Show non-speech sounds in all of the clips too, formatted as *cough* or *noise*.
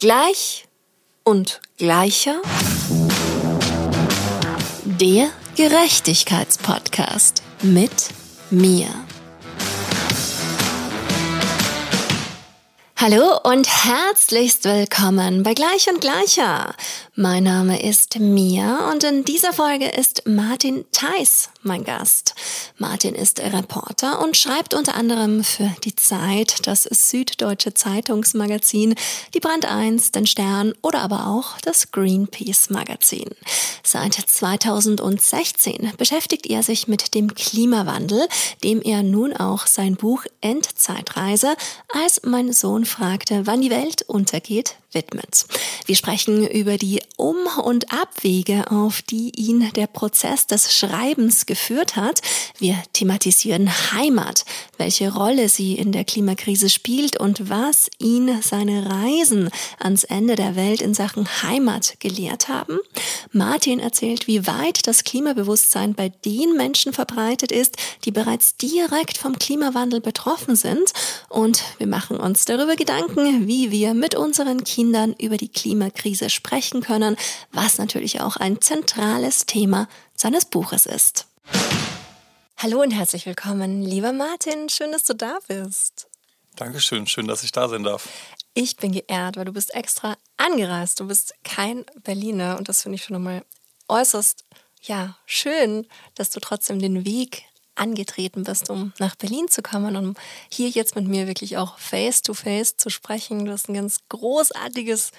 Gleich und gleicher. Der Gerechtigkeitspodcast mit mir. Hallo und herzlichst willkommen bei Gleich und Gleicher. Mein Name ist Mia und in dieser Folge ist Martin Theis mein Gast. Martin ist Reporter und schreibt unter anderem für die Zeit, das Süddeutsche Zeitungsmagazin, die Brand 1, den Stern oder aber auch das Greenpeace Magazin. Seit 2016 beschäftigt er sich mit dem Klimawandel, dem er nun auch sein Buch Endzeitreise als mein Sohn fragte, wann die Welt untergeht, widmet. Wir sprechen über die Um- und Abwege, auf die ihn der Prozess des Schreibens geführt hat. Wir thematisieren Heimat, welche Rolle sie in der Klimakrise spielt und was ihn seine Reisen ans Ende der Welt in Sachen Heimat gelehrt haben. Martin erzählt, wie weit das Klimabewusstsein bei den Menschen verbreitet ist, die bereits direkt vom Klimawandel betroffen sind. Und wir machen uns darüber Gedanken, wie wir mit unseren Kindern Kindern über die Klimakrise sprechen können, was natürlich auch ein zentrales Thema seines Buches ist. Hallo und herzlich willkommen, lieber Martin. Schön, dass du da bist. Dankeschön, schön, dass ich da sein darf. Ich bin geehrt, weil du bist extra angereist. Du bist kein Berliner und das finde ich schon einmal äußerst ja, schön, dass du trotzdem den Weg angetreten bist, um nach Berlin zu kommen, um hier jetzt mit mir wirklich auch face-to-face -face zu sprechen. Du hast ein ganz großartiges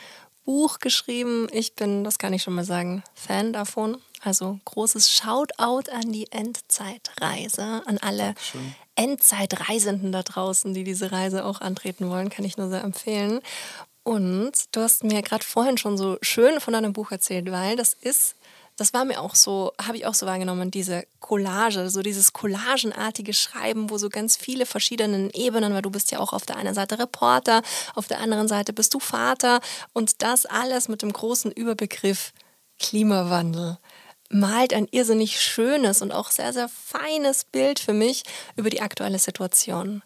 Buch geschrieben. Ich bin, das kann ich schon mal sagen, Fan davon. Also großes Shoutout an die Endzeitreise, an alle. Endzeitreisenden da draußen, die diese Reise auch antreten wollen, kann ich nur sehr empfehlen. Und du hast mir gerade vorhin schon so schön von deinem Buch erzählt, weil das ist das war mir auch so, habe ich auch so wahrgenommen, diese Collage, so dieses collagenartige Schreiben, wo so ganz viele verschiedene Ebenen, weil du bist ja auch auf der einen Seite Reporter, auf der anderen Seite bist du Vater und das alles mit dem großen Überbegriff Klimawandel malt ein irrsinnig schönes und auch sehr, sehr feines Bild für mich über die aktuelle Situation.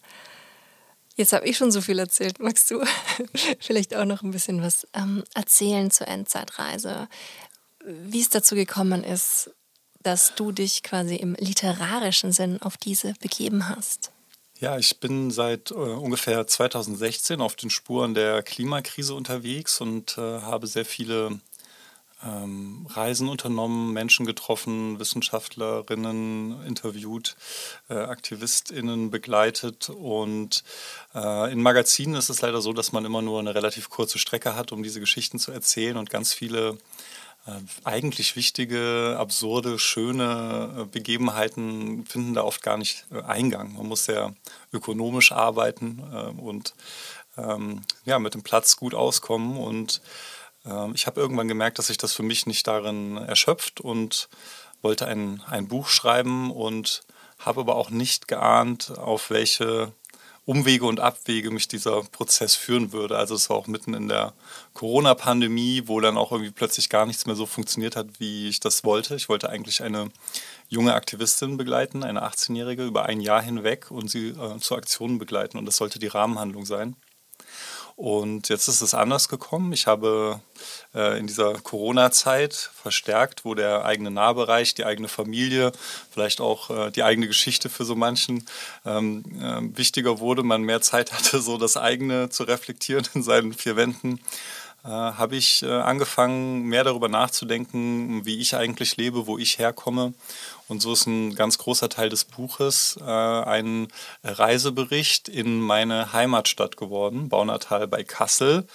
Jetzt habe ich schon so viel erzählt. Magst du *laughs* vielleicht auch noch ein bisschen was ähm, erzählen zur Endzeitreise? Wie es dazu gekommen ist, dass du dich quasi im literarischen Sinn auf diese begeben hast. Ja, ich bin seit äh, ungefähr 2016 auf den Spuren der Klimakrise unterwegs und äh, habe sehr viele ähm, Reisen unternommen, Menschen getroffen, Wissenschaftlerinnen interviewt, äh, AktivistInnen begleitet. Und äh, in Magazinen ist es leider so, dass man immer nur eine relativ kurze Strecke hat, um diese Geschichten zu erzählen und ganz viele eigentlich wichtige, absurde, schöne äh, Begebenheiten finden da oft gar nicht äh, Eingang. Man muss sehr ökonomisch arbeiten und ähm, ja, mit dem Platz gut auskommen. Und ähm, ich habe irgendwann gemerkt, dass sich das für mich nicht darin erschöpft und wollte ein, ein Buch schreiben und habe aber auch nicht geahnt, auf welche Umwege und Abwege mich dieser Prozess führen würde. Also es war auch mitten in der Corona-Pandemie, wo dann auch irgendwie plötzlich gar nichts mehr so funktioniert hat, wie ich das wollte. Ich wollte eigentlich eine junge Aktivistin begleiten, eine 18-Jährige, über ein Jahr hinweg und sie äh, zu Aktionen begleiten. Und das sollte die Rahmenhandlung sein. Und jetzt ist es anders gekommen. Ich habe äh, in dieser Corona-Zeit verstärkt, wo der eigene Nahbereich, die eigene Familie, vielleicht auch äh, die eigene Geschichte für so manchen ähm, äh, wichtiger wurde, man mehr Zeit *laughs* hatte, so das eigene zu reflektieren in seinen vier Wänden äh, habe ich äh, angefangen, mehr darüber nachzudenken, wie ich eigentlich lebe, wo ich herkomme und so ist ein ganz großer Teil des Buches äh, ein Reisebericht in meine Heimatstadt geworden, Baunatal bei Kassel,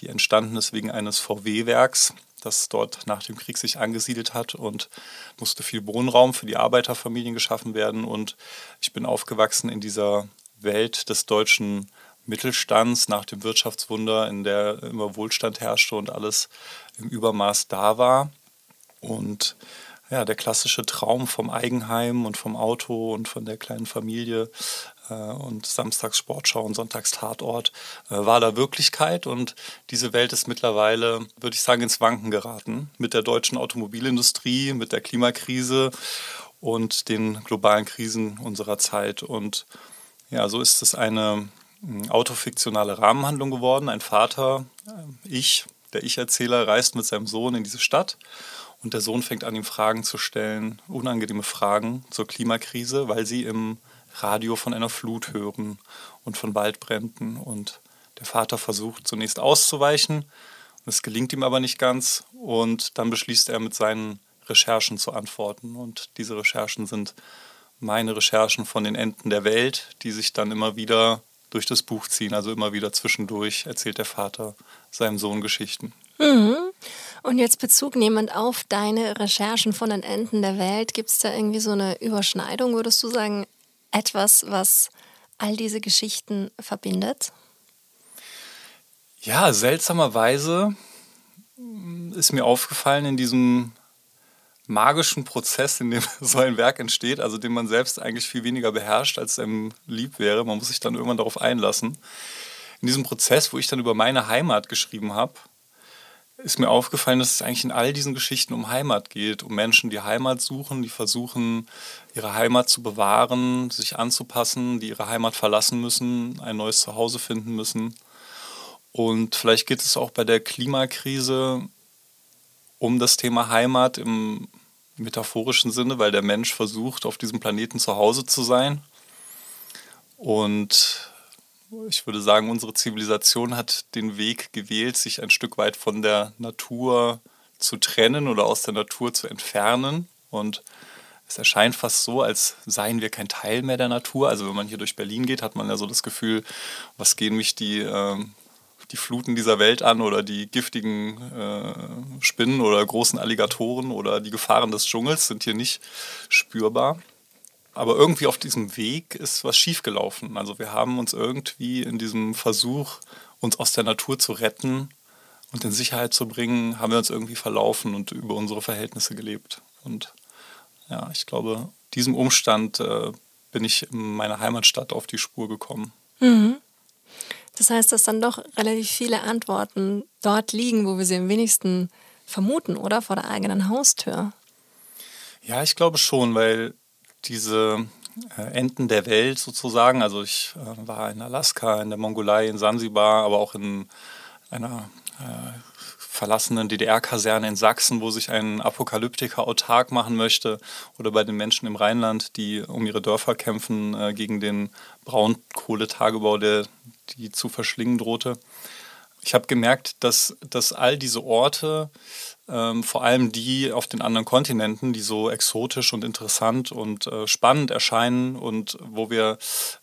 die entstanden ist wegen eines VW-Werks, das dort nach dem Krieg sich angesiedelt hat und musste viel Wohnraum für die Arbeiterfamilien geschaffen werden. Und ich bin aufgewachsen in dieser Welt des deutschen Mittelstands nach dem Wirtschaftswunder, in der immer Wohlstand herrschte und alles im Übermaß da war. Und ja, der klassische Traum vom Eigenheim und vom Auto und von der kleinen Familie äh, und Samstags Sportschau und Sonntags Tatort äh, war da Wirklichkeit und diese Welt ist mittlerweile, würde ich sagen, ins Wanken geraten mit der deutschen Automobilindustrie, mit der Klimakrise und den globalen Krisen unserer Zeit. Und ja, so ist es eine autofiktionale Rahmenhandlung geworden. Ein Vater, äh, ich, der Ich-Erzähler, reist mit seinem Sohn in diese Stadt und der Sohn fängt an, ihm Fragen zu stellen, unangenehme Fragen zur Klimakrise, weil sie im Radio von einer Flut hören und von Waldbränden. Und der Vater versucht zunächst auszuweichen, es gelingt ihm aber nicht ganz. Und dann beschließt er mit seinen Recherchen zu antworten. Und diese Recherchen sind meine Recherchen von den Enden der Welt, die sich dann immer wieder durch das Buch ziehen. Also immer wieder zwischendurch erzählt der Vater seinem Sohn Geschichten. Mhm. Und jetzt Bezug nehmend auf deine Recherchen von den Enden der Welt, gibt es da irgendwie so eine Überschneidung, würdest du sagen, etwas, was all diese Geschichten verbindet? Ja, seltsamerweise ist mir aufgefallen in diesem magischen Prozess, in dem *laughs* so ein Werk entsteht, also den man selbst eigentlich viel weniger beherrscht, als einem lieb wäre. Man muss sich dann irgendwann darauf einlassen. In diesem Prozess, wo ich dann über meine Heimat geschrieben habe, ist mir aufgefallen, dass es eigentlich in all diesen Geschichten um Heimat geht, um Menschen, die Heimat suchen, die versuchen, ihre Heimat zu bewahren, sich anzupassen, die ihre Heimat verlassen müssen, ein neues Zuhause finden müssen. Und vielleicht geht es auch bei der Klimakrise um das Thema Heimat im metaphorischen Sinne, weil der Mensch versucht, auf diesem Planeten zu Hause zu sein. Und ich würde sagen, unsere Zivilisation hat den Weg gewählt, sich ein Stück weit von der Natur zu trennen oder aus der Natur zu entfernen. Und es erscheint fast so, als seien wir kein Teil mehr der Natur. Also wenn man hier durch Berlin geht, hat man ja so das Gefühl, was gehen mich die, äh, die Fluten dieser Welt an oder die giftigen äh, Spinnen oder großen Alligatoren oder die Gefahren des Dschungels sind hier nicht spürbar. Aber irgendwie auf diesem Weg ist was schiefgelaufen. Also wir haben uns irgendwie in diesem Versuch, uns aus der Natur zu retten und in Sicherheit zu bringen, haben wir uns irgendwie verlaufen und über unsere Verhältnisse gelebt. Und ja, ich glaube, diesem Umstand äh, bin ich in meiner Heimatstadt auf die Spur gekommen. Mhm. Das heißt, dass dann doch relativ viele Antworten dort liegen, wo wir sie am wenigsten vermuten, oder? Vor der eigenen Haustür. Ja, ich glaube schon, weil diese äh, Enden der Welt sozusagen, also ich äh, war in Alaska, in der Mongolei, in Sansibar, aber auch in einer äh, verlassenen DDR-Kaserne in Sachsen, wo sich ein Apokalyptiker autark machen möchte, oder bei den Menschen im Rheinland, die um ihre Dörfer kämpfen äh, gegen den Braunkohletagebau, der die zu verschlingen drohte. Ich habe gemerkt, dass, dass all diese Orte ähm, vor allem die auf den anderen Kontinenten, die so exotisch und interessant und äh, spannend erscheinen und wo wir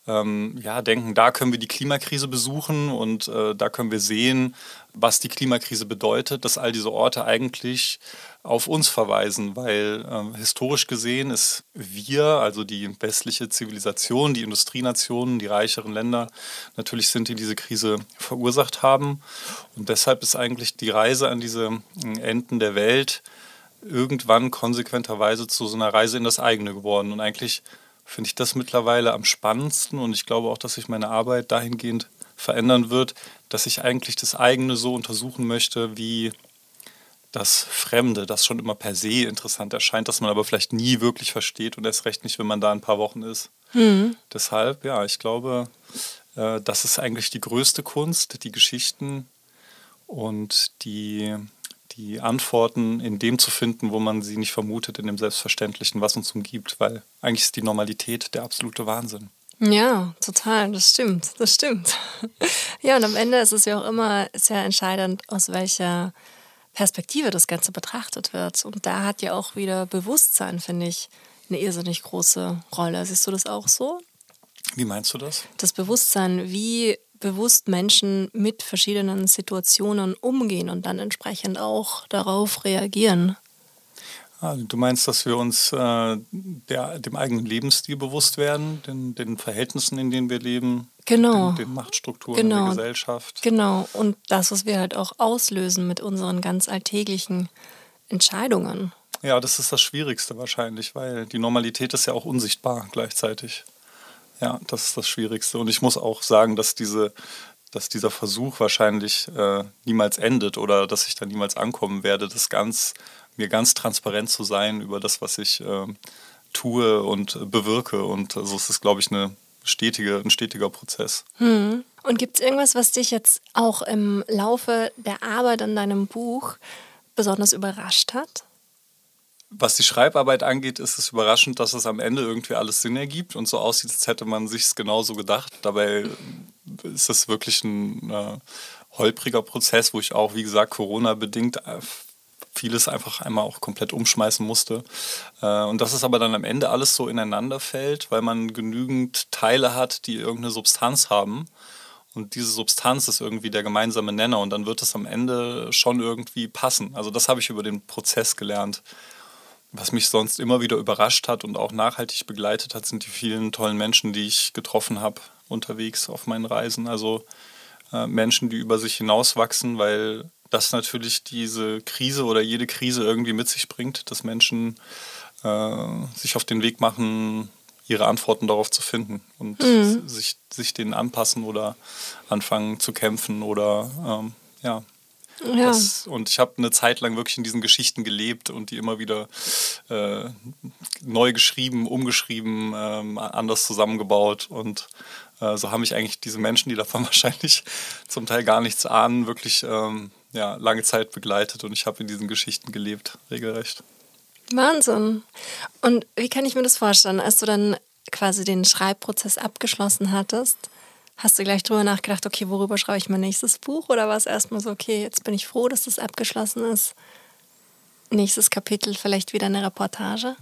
ähm, ja, denken, da können wir die Klimakrise besuchen und äh, da können wir sehen, was die Klimakrise bedeutet, dass all diese Orte eigentlich auf uns verweisen, weil äh, historisch gesehen ist wir, also die westliche Zivilisation, die Industrienationen, die reicheren Länder, natürlich sind, die diese Krise verursacht haben. Und deshalb ist eigentlich die Reise an diese äh, Enden der Welt irgendwann konsequenterweise zu so einer Reise in das eigene geworden. Und eigentlich finde ich das mittlerweile am spannendsten und ich glaube auch, dass sich meine Arbeit dahingehend verändern wird, dass ich eigentlich das eigene so untersuchen möchte, wie das Fremde, das schon immer per se interessant erscheint, das man aber vielleicht nie wirklich versteht und erst recht nicht, wenn man da ein paar Wochen ist. Mhm. Deshalb, ja, ich glaube, äh, das ist eigentlich die größte Kunst, die Geschichten und die, die Antworten in dem zu finden, wo man sie nicht vermutet, in dem Selbstverständlichen, was uns umgibt, weil eigentlich ist die Normalität der absolute Wahnsinn. Ja, total, das stimmt, das stimmt. *laughs* Ja, und am Ende ist es ja auch immer sehr entscheidend, aus welcher Perspektive das Ganze betrachtet wird. Und da hat ja auch wieder Bewusstsein, finde ich, eine irrsinnig große Rolle. Siehst du das auch so? Wie meinst du das? Das Bewusstsein, wie bewusst Menschen mit verschiedenen Situationen umgehen und dann entsprechend auch darauf reagieren. Ah, du meinst, dass wir uns äh, der, dem eigenen Lebensstil bewusst werden, den, den Verhältnissen, in denen wir leben, genau. den, den Machtstrukturen genau. der Gesellschaft. Genau, und das, was wir halt auch auslösen mit unseren ganz alltäglichen Entscheidungen. Ja, das ist das Schwierigste wahrscheinlich, weil die Normalität ist ja auch unsichtbar gleichzeitig. Ja, das ist das Schwierigste. Und ich muss auch sagen, dass diese dass dieser Versuch wahrscheinlich äh, niemals endet oder dass ich da niemals ankommen werde, das ganz mir ganz transparent zu sein über das, was ich äh, tue und bewirke. Und so also ist es, glaube ich, eine stetige, ein stetiger Prozess. Hm. Und gibt es irgendwas, was dich jetzt auch im Laufe der Arbeit an deinem Buch besonders überrascht hat? Was die Schreibarbeit angeht, ist es überraschend, dass es am Ende irgendwie alles Sinn ergibt und so aussieht, als hätte man sich es genauso gedacht. Dabei ist es wirklich ein äh, holpriger Prozess, wo ich auch, wie gesagt, Corona-bedingt äh, vieles einfach einmal auch komplett umschmeißen musste. Äh, und dass es aber dann am Ende alles so ineinander fällt, weil man genügend Teile hat, die irgendeine Substanz haben. Und diese Substanz ist irgendwie der gemeinsame Nenner und dann wird es am Ende schon irgendwie passen. Also das habe ich über den Prozess gelernt. Was mich sonst immer wieder überrascht hat und auch nachhaltig begleitet hat, sind die vielen tollen Menschen, die ich getroffen habe unterwegs auf meinen Reisen. Also äh, Menschen, die über sich hinauswachsen, weil das natürlich diese Krise oder jede Krise irgendwie mit sich bringt, dass Menschen äh, sich auf den Weg machen, ihre Antworten darauf zu finden und mhm. sich, sich denen anpassen oder anfangen zu kämpfen oder ähm, ja. ja. Das, und ich habe eine Zeit lang wirklich in diesen Geschichten gelebt und die immer wieder äh, neu geschrieben, umgeschrieben, ähm, anders zusammengebaut und äh, so haben mich eigentlich diese Menschen, die davon *laughs* wahrscheinlich zum Teil gar nichts ahnen, wirklich ähm, ja, lange Zeit begleitet und ich habe in diesen Geschichten gelebt, regelrecht. Wahnsinn. Und wie kann ich mir das vorstellen, als du dann quasi den Schreibprozess abgeschlossen hattest? Hast du gleich drüber nachgedacht, okay, worüber schreibe ich mein nächstes Buch? Oder war es erstmal so, okay, jetzt bin ich froh, dass das abgeschlossen ist? Nächstes Kapitel, vielleicht wieder eine Reportage?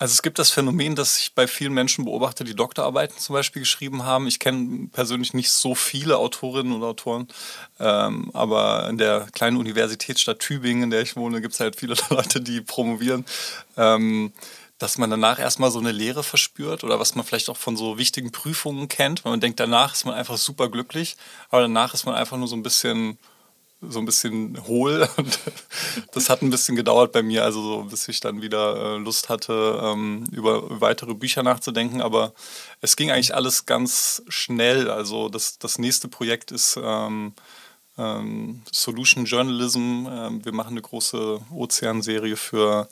Also es gibt das Phänomen, das ich bei vielen Menschen beobachte, die Doktorarbeiten zum Beispiel geschrieben haben. Ich kenne persönlich nicht so viele Autorinnen und Autoren, ähm, aber in der kleinen Universitätsstadt Tübingen, in der ich wohne, gibt es halt viele *laughs* Leute, die promovieren. Ähm, dass man danach erstmal so eine Leere verspürt oder was man vielleicht auch von so wichtigen Prüfungen kennt. Weil man denkt, danach ist man einfach super glücklich, aber danach ist man einfach nur so ein bisschen so ein bisschen hohl. *laughs* Und das hat ein bisschen gedauert bei mir, also so, bis ich dann wieder äh, Lust hatte, ähm, über weitere Bücher nachzudenken. Aber es ging eigentlich alles ganz schnell. Also das, das nächste Projekt ist ähm, ähm, Solution Journalism. Ähm, wir machen eine große Ozeanserie für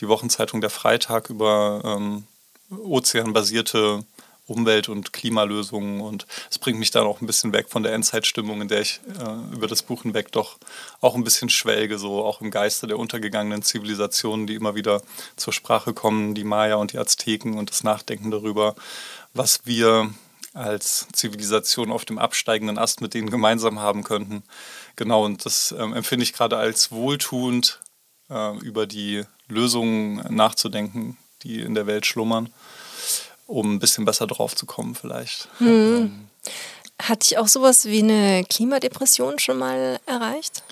die Wochenzeitung Der Freitag über ähm, ozeanbasierte Umwelt- und Klimalösungen. Und es bringt mich dann auch ein bisschen weg von der Endzeitstimmung, in der ich äh, über das Buch hinweg doch auch ein bisschen schwelge, so auch im Geiste der untergegangenen Zivilisationen, die immer wieder zur Sprache kommen, die Maya und die Azteken und das Nachdenken darüber, was wir als Zivilisation auf dem absteigenden Ast mit denen gemeinsam haben könnten. Genau, und das ähm, empfinde ich gerade als wohltuend, äh, über die Lösungen nachzudenken, die in der Welt schlummern um ein bisschen besser drauf zu kommen vielleicht. Hm. Hat dich auch sowas wie eine Klimadepression schon mal erreicht?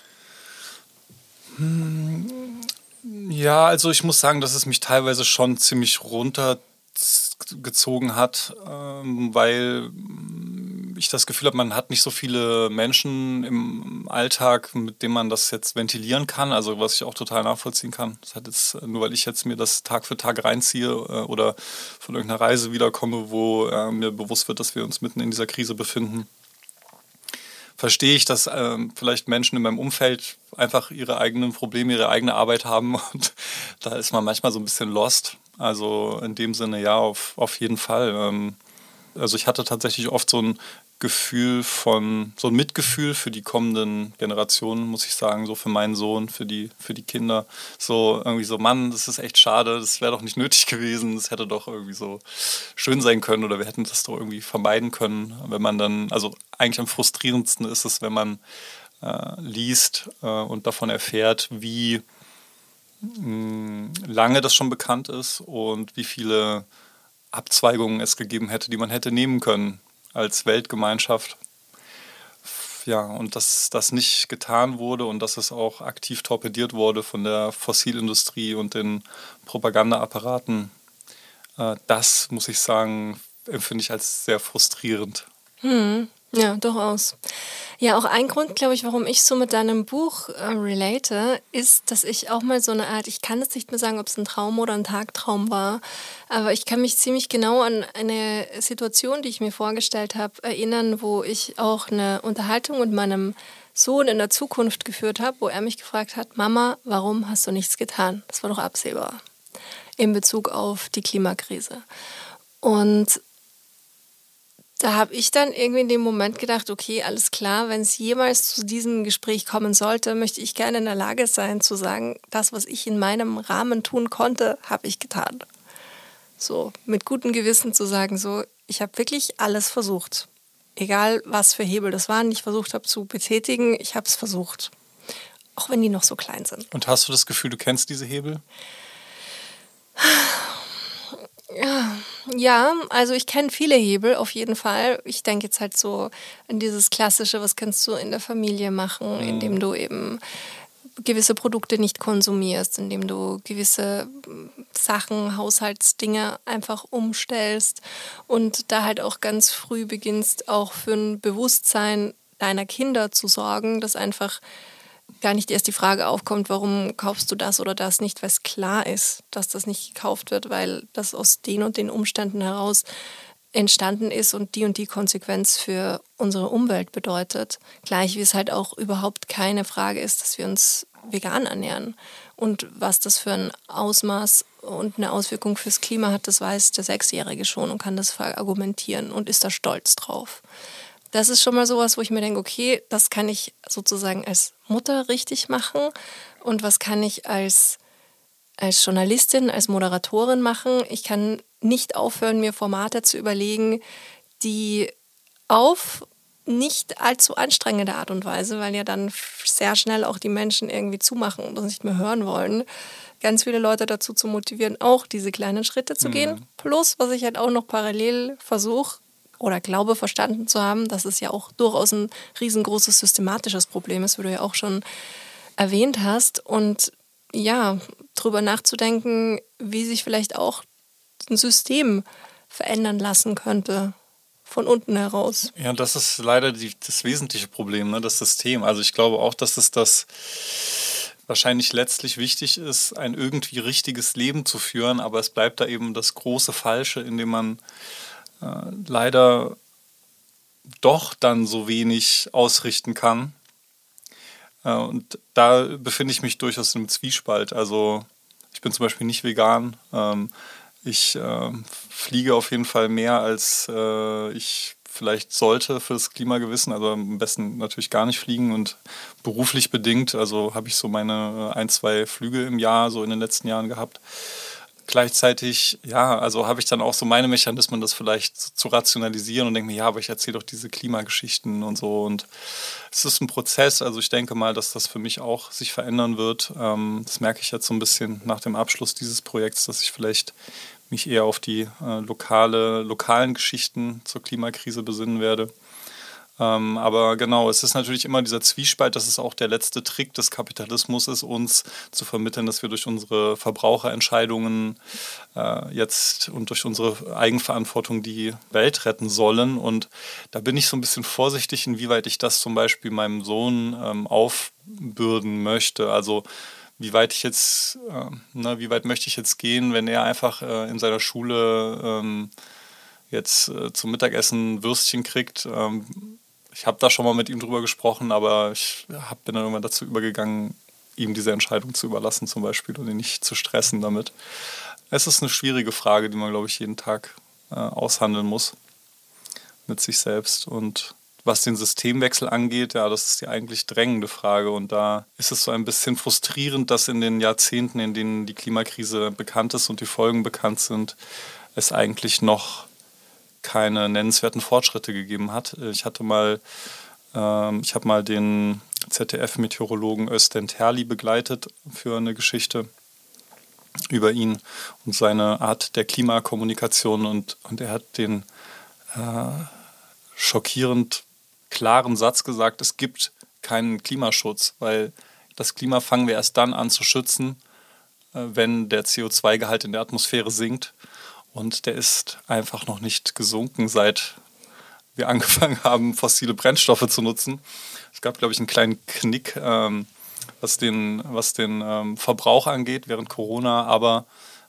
Hm, ja, also ich muss sagen, dass es mich teilweise schon ziemlich runtergezogen hat, ähm, weil ich das Gefühl habe, man hat nicht so viele Menschen im Alltag, mit denen man das jetzt ventilieren kann. Also was ich auch total nachvollziehen kann. Das hat jetzt, nur weil ich jetzt mir das Tag für Tag reinziehe äh, oder von irgendeiner Reise wiederkomme, wo äh, mir bewusst wird, dass wir uns mitten in dieser Krise befinden, verstehe ich, dass ähm, vielleicht Menschen in meinem Umfeld einfach ihre eigenen Probleme, ihre eigene Arbeit haben *laughs* und da ist man manchmal so ein bisschen lost. Also in dem Sinne ja, auf, auf jeden Fall. Ähm, also ich hatte tatsächlich oft so ein Gefühl von, so ein Mitgefühl für die kommenden Generationen, muss ich sagen, so für meinen Sohn, für die, für die Kinder. So irgendwie so, Mann, das ist echt schade, das wäre doch nicht nötig gewesen, das hätte doch irgendwie so schön sein können oder wir hätten das doch irgendwie vermeiden können, wenn man dann, also eigentlich am frustrierendsten ist es, wenn man äh, liest äh, und davon erfährt, wie mh, mm, lange das schon bekannt ist und wie viele Abzweigungen es gegeben hätte, die man hätte nehmen können als Weltgemeinschaft. Ja, und dass das nicht getan wurde und dass es auch aktiv torpediert wurde von der Fossilindustrie und den Propagandaapparaten, äh, das muss ich sagen, empfinde ich als sehr frustrierend. Hm. Ja, durchaus. Ja, auch ein Grund, glaube ich, warum ich so mit deinem Buch äh, relate, ist, dass ich auch mal so eine Art, ich kann jetzt nicht mehr sagen, ob es ein Traum oder ein Tagtraum war, aber ich kann mich ziemlich genau an eine Situation, die ich mir vorgestellt habe, erinnern, wo ich auch eine Unterhaltung mit meinem Sohn in der Zukunft geführt habe, wo er mich gefragt hat, Mama, warum hast du nichts getan? Das war doch absehbar in Bezug auf die Klimakrise. Und da habe ich dann irgendwie in dem Moment gedacht, okay, alles klar, wenn es jemals zu diesem Gespräch kommen sollte, möchte ich gerne in der Lage sein zu sagen, das, was ich in meinem Rahmen tun konnte, habe ich getan. So, mit gutem Gewissen zu sagen, so, ich habe wirklich alles versucht. Egal, was für Hebel das waren, die ich versucht habe zu betätigen, ich habe es versucht. Auch wenn die noch so klein sind. Und hast du das Gefühl, du kennst diese Hebel? Ja, also ich kenne viele Hebel auf jeden Fall. Ich denke jetzt halt so an dieses klassische, was kannst du in der Familie machen, mhm. indem du eben gewisse Produkte nicht konsumierst, indem du gewisse Sachen, Haushaltsdinge einfach umstellst und da halt auch ganz früh beginnst, auch für ein Bewusstsein deiner Kinder zu sorgen, dass einfach gar nicht erst die Frage aufkommt, warum kaufst du das oder das nicht, weil es klar ist, dass das nicht gekauft wird, weil das aus den und den Umständen heraus entstanden ist und die und die Konsequenz für unsere Umwelt bedeutet. Gleich wie es halt auch überhaupt keine Frage ist, dass wir uns vegan ernähren. Und was das für ein Ausmaß und eine Auswirkung fürs Klima hat, das weiß der Sechsjährige schon und kann das argumentieren und ist da stolz drauf das ist schon mal sowas, wo ich mir denke, okay, das kann ich sozusagen als Mutter richtig machen und was kann ich als, als Journalistin, als Moderatorin machen. Ich kann nicht aufhören, mir Formate zu überlegen, die auf nicht allzu anstrengende Art und Weise, weil ja dann sehr schnell auch die Menschen irgendwie zumachen und uns nicht mehr hören wollen, ganz viele Leute dazu zu motivieren, auch diese kleinen Schritte zu mhm. gehen. Plus, was ich halt auch noch parallel versuche, oder glaube verstanden zu haben, dass es ja auch durchaus ein riesengroßes systematisches Problem ist, wie du ja auch schon erwähnt hast. Und ja, darüber nachzudenken, wie sich vielleicht auch ein System verändern lassen könnte von unten heraus. Ja, das ist leider die, das wesentliche Problem, ne, das System. Also ich glaube auch, dass es das wahrscheinlich letztlich wichtig ist, ein irgendwie richtiges Leben zu führen, aber es bleibt da eben das große Falsche, indem man äh, leider doch dann so wenig ausrichten kann. Äh, und da befinde ich mich durchaus im Zwiespalt. Also ich bin zum Beispiel nicht vegan. Ähm, ich äh, fliege auf jeden Fall mehr, als äh, ich vielleicht sollte fürs Klimagewissen. Also am besten natürlich gar nicht fliegen und beruflich bedingt. Also habe ich so meine ein, zwei Flüge im Jahr so in den letzten Jahren gehabt gleichzeitig, ja, also habe ich dann auch so meine Mechanismen, das vielleicht zu rationalisieren und denke mir, ja, aber ich erzähle doch diese Klimageschichten und so. Und es ist ein Prozess. Also ich denke mal, dass das für mich auch sich verändern wird. Ähm, das merke ich jetzt so ein bisschen nach dem Abschluss dieses Projekts, dass ich vielleicht mich eher auf die äh, lokale, lokalen Geschichten zur Klimakrise besinnen werde. Ähm, aber genau, es ist natürlich immer dieser Zwiespalt, das ist auch der letzte Trick des Kapitalismus ist, uns zu vermitteln, dass wir durch unsere Verbraucherentscheidungen äh, jetzt und durch unsere Eigenverantwortung die Welt retten sollen. Und da bin ich so ein bisschen vorsichtig, inwieweit ich das zum Beispiel meinem Sohn ähm, aufbürden möchte. Also wie weit ich jetzt, äh, ne, wie weit möchte ich jetzt gehen, wenn er einfach äh, in seiner Schule ähm, jetzt äh, zum Mittagessen Würstchen kriegt. Ähm, ich habe da schon mal mit ihm drüber gesprochen, aber ich hab, bin dann irgendwann dazu übergegangen, ihm diese Entscheidung zu überlassen zum Beispiel und ihn nicht zu stressen damit. Es ist eine schwierige Frage, die man, glaube ich, jeden Tag äh, aushandeln muss mit sich selbst. Und was den Systemwechsel angeht, ja, das ist die eigentlich drängende Frage. Und da ist es so ein bisschen frustrierend, dass in den Jahrzehnten, in denen die Klimakrise bekannt ist und die Folgen bekannt sind, es eigentlich noch keine nennenswerten Fortschritte gegeben hat. Ich hatte mal, ähm, ich habe mal den ZDF-Meteorologen Östen Terli begleitet für eine Geschichte über ihn und seine Art der Klimakommunikation und, und er hat den äh, schockierend klaren Satz gesagt, es gibt keinen Klimaschutz, weil das Klima fangen wir erst dann an zu schützen, äh, wenn der CO2-Gehalt in der Atmosphäre sinkt. Und der ist einfach noch nicht gesunken, seit wir *laughs* angefangen haben, fossile Brennstoffe zu nutzen. Es gab, glaube ich, einen kleinen Knick, ähm, was den, was den ähm, Verbrauch angeht während Corona, aber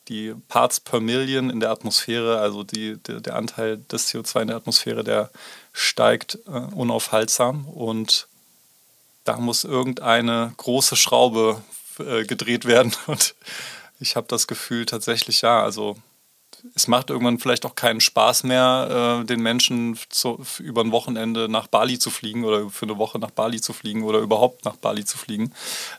die Parts per Million in der Atmosphäre, also die, der, der Anteil des CO2 in der Atmosphäre, der steigt äh, unaufhaltsam und da muss irgendeine große Schraube äh, gedreht werden *laughs* und ich habe das Gefühl tatsächlich, ja, also es macht irgendwann vielleicht auch keinen Spaß mehr, äh, den Menschen zu, über ein Wochenende nach Bali zu fliegen oder für eine Woche nach Bali zu fliegen oder überhaupt nach Bali zu fliegen,